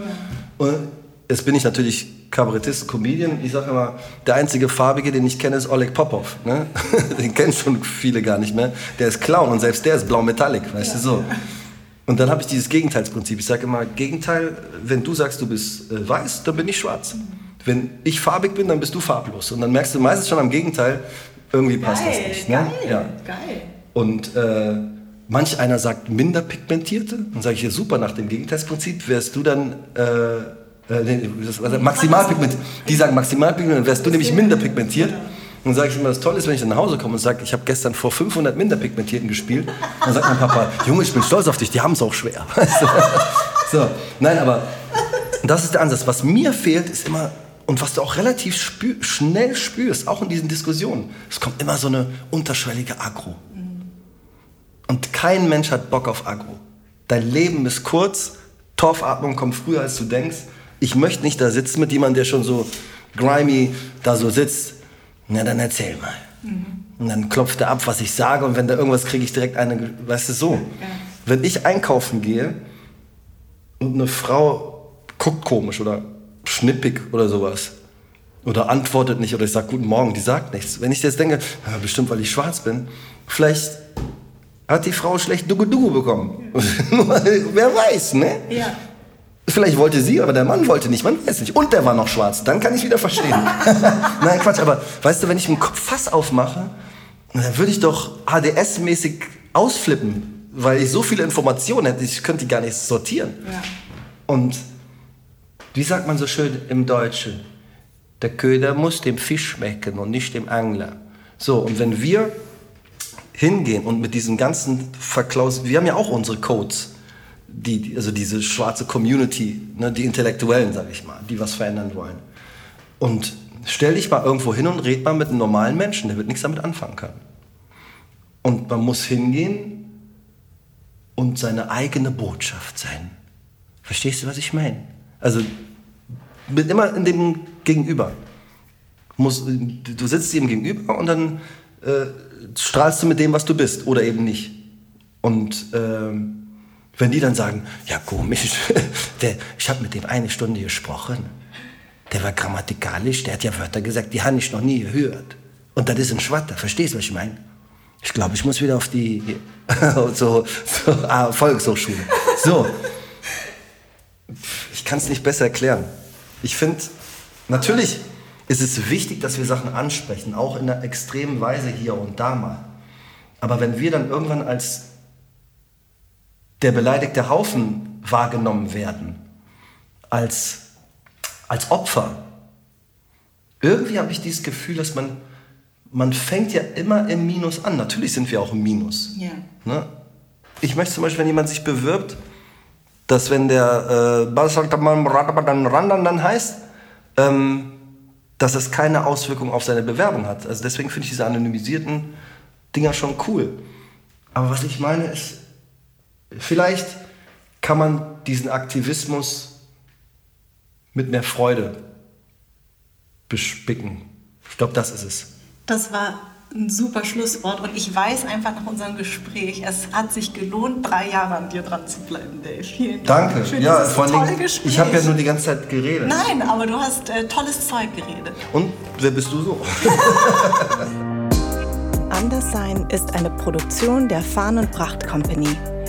Und jetzt bin ich natürlich Kabarettist, Comedian. Ich sage immer, der einzige Farbige, den ich kenne, ist Oleg Popov. Ne? den kennen schon viele gar nicht mehr. Der ist Clown und selbst der ist blau metallic, weißt ja. du so. Und dann habe ich dieses Gegenteilsprinzip. Ich sage immer, Gegenteil, wenn du sagst, du bist äh, weiß, dann bin ich schwarz. Wenn ich farbig bin, dann bist du farblos. Und dann merkst du meistens schon am Gegenteil, irgendwie passt geil, das nicht. Ne? Geil, ja. geil. Und äh, manch einer sagt minder pigmentierte. Dann sage ich, ja super, nach dem Gegenteilsprinzip wärst du dann... Äh, äh, nee, maximal pigmentiert. Die sagen maximal pigmentiert, wärst du nämlich minder pigmentiert. Und sage ich immer, das Tolle ist, wenn ich dann nach Hause komme und sage, ich habe gestern vor 500 Minderpigmentierten gespielt. Dann sagt mein Papa, Junge, ich bin stolz auf dich, die haben es auch schwer. so, nein, aber das ist der Ansatz. Was mir fehlt, ist immer, und was du auch relativ spür, schnell spürst, auch in diesen Diskussionen, es kommt immer so eine unterschwellige Agro. Und kein Mensch hat Bock auf Agro. Dein Leben ist kurz, Torfatmung kommt früher, als du denkst. Ich möchte nicht da sitzen mit jemandem, der schon so grimy da so sitzt, na dann erzähl mal. Mhm. Und dann klopft er ab, was ich sage und wenn da irgendwas kriege ich direkt eine, weißt du, so. Ja. Wenn ich einkaufen gehe und eine Frau guckt komisch oder schnippig oder sowas oder antwortet nicht oder ich sage guten Morgen, die sagt nichts. Wenn ich jetzt denke, ja, bestimmt weil ich schwarz bin, vielleicht hat die Frau schlecht Dugu-Dugu bekommen. Wer weiß, ne? Ja. Vielleicht wollte sie, aber der Mann wollte nicht, man weiß nicht. Und der war noch schwarz, dann kann ich wieder verstehen. Nein, Quatsch, aber weißt du, wenn ich einen Fass aufmache, dann würde ich doch HDS-mäßig ausflippen, weil ich so viele Informationen hätte, ich könnte die gar nicht sortieren. Ja. Und wie sagt man so schön im Deutschen? Der Köder muss dem Fisch schmecken und nicht dem Angler. So, und wenn wir hingehen und mit diesen ganzen Verklaus, wir haben ja auch unsere Codes, die, also diese schwarze Community, ne, die Intellektuellen, sag ich mal, die was verändern wollen. Und stell dich mal irgendwo hin und red mal mit einem normalen Menschen, der wird nichts damit anfangen können. Und man muss hingehen und seine eigene Botschaft sein. Verstehst du, was ich meine? Also mit immer in dem Gegenüber. Muss, du sitzt ihm gegenüber und dann äh, strahlst du mit dem, was du bist oder eben nicht. Und äh, wenn die dann sagen, ja komisch, der, ich habe mit dem eine Stunde gesprochen, der war grammatikalisch, der hat ja Wörter gesagt, die habe ich noch nie gehört. Und das ist ein Schwatter, verstehst du, was ich meine? Ich glaube, ich muss wieder auf die so, so ah, Volkshochschule. So. Ich kann es nicht besser erklären. Ich finde, natürlich ist es wichtig, dass wir Sachen ansprechen, auch in einer extremen Weise hier und da mal. Aber wenn wir dann irgendwann als der beleidigte Haufen wahrgenommen werden, als, als Opfer, irgendwie habe ich dieses Gefühl, dass man, man fängt ja immer im Minus an. Natürlich sind wir auch im Minus. Ja. Ne? Ich möchte zum Beispiel, wenn jemand sich bewirbt, dass wenn der äh, dann heißt, ähm, dass es keine Auswirkung auf seine Bewerbung hat. Also deswegen finde ich diese anonymisierten Dinger schon cool. Aber was ich meine ist, vielleicht kann man diesen Aktivismus mit mehr Freude bespicken. Ich glaube, das ist es. Das war ein super Schlusswort und ich weiß einfach nach unserem Gespräch, es hat sich gelohnt, drei Jahre an dir dran zu bleiben, Dave. Vielen Dank. Danke. Für ja, vor allem, Gespräch. ich habe ja nur die ganze Zeit geredet. Nein, aber du hast äh, tolles Zeug geredet. Und wer bist du so? Anderssein ist eine Produktion der Fahn und Pracht Company.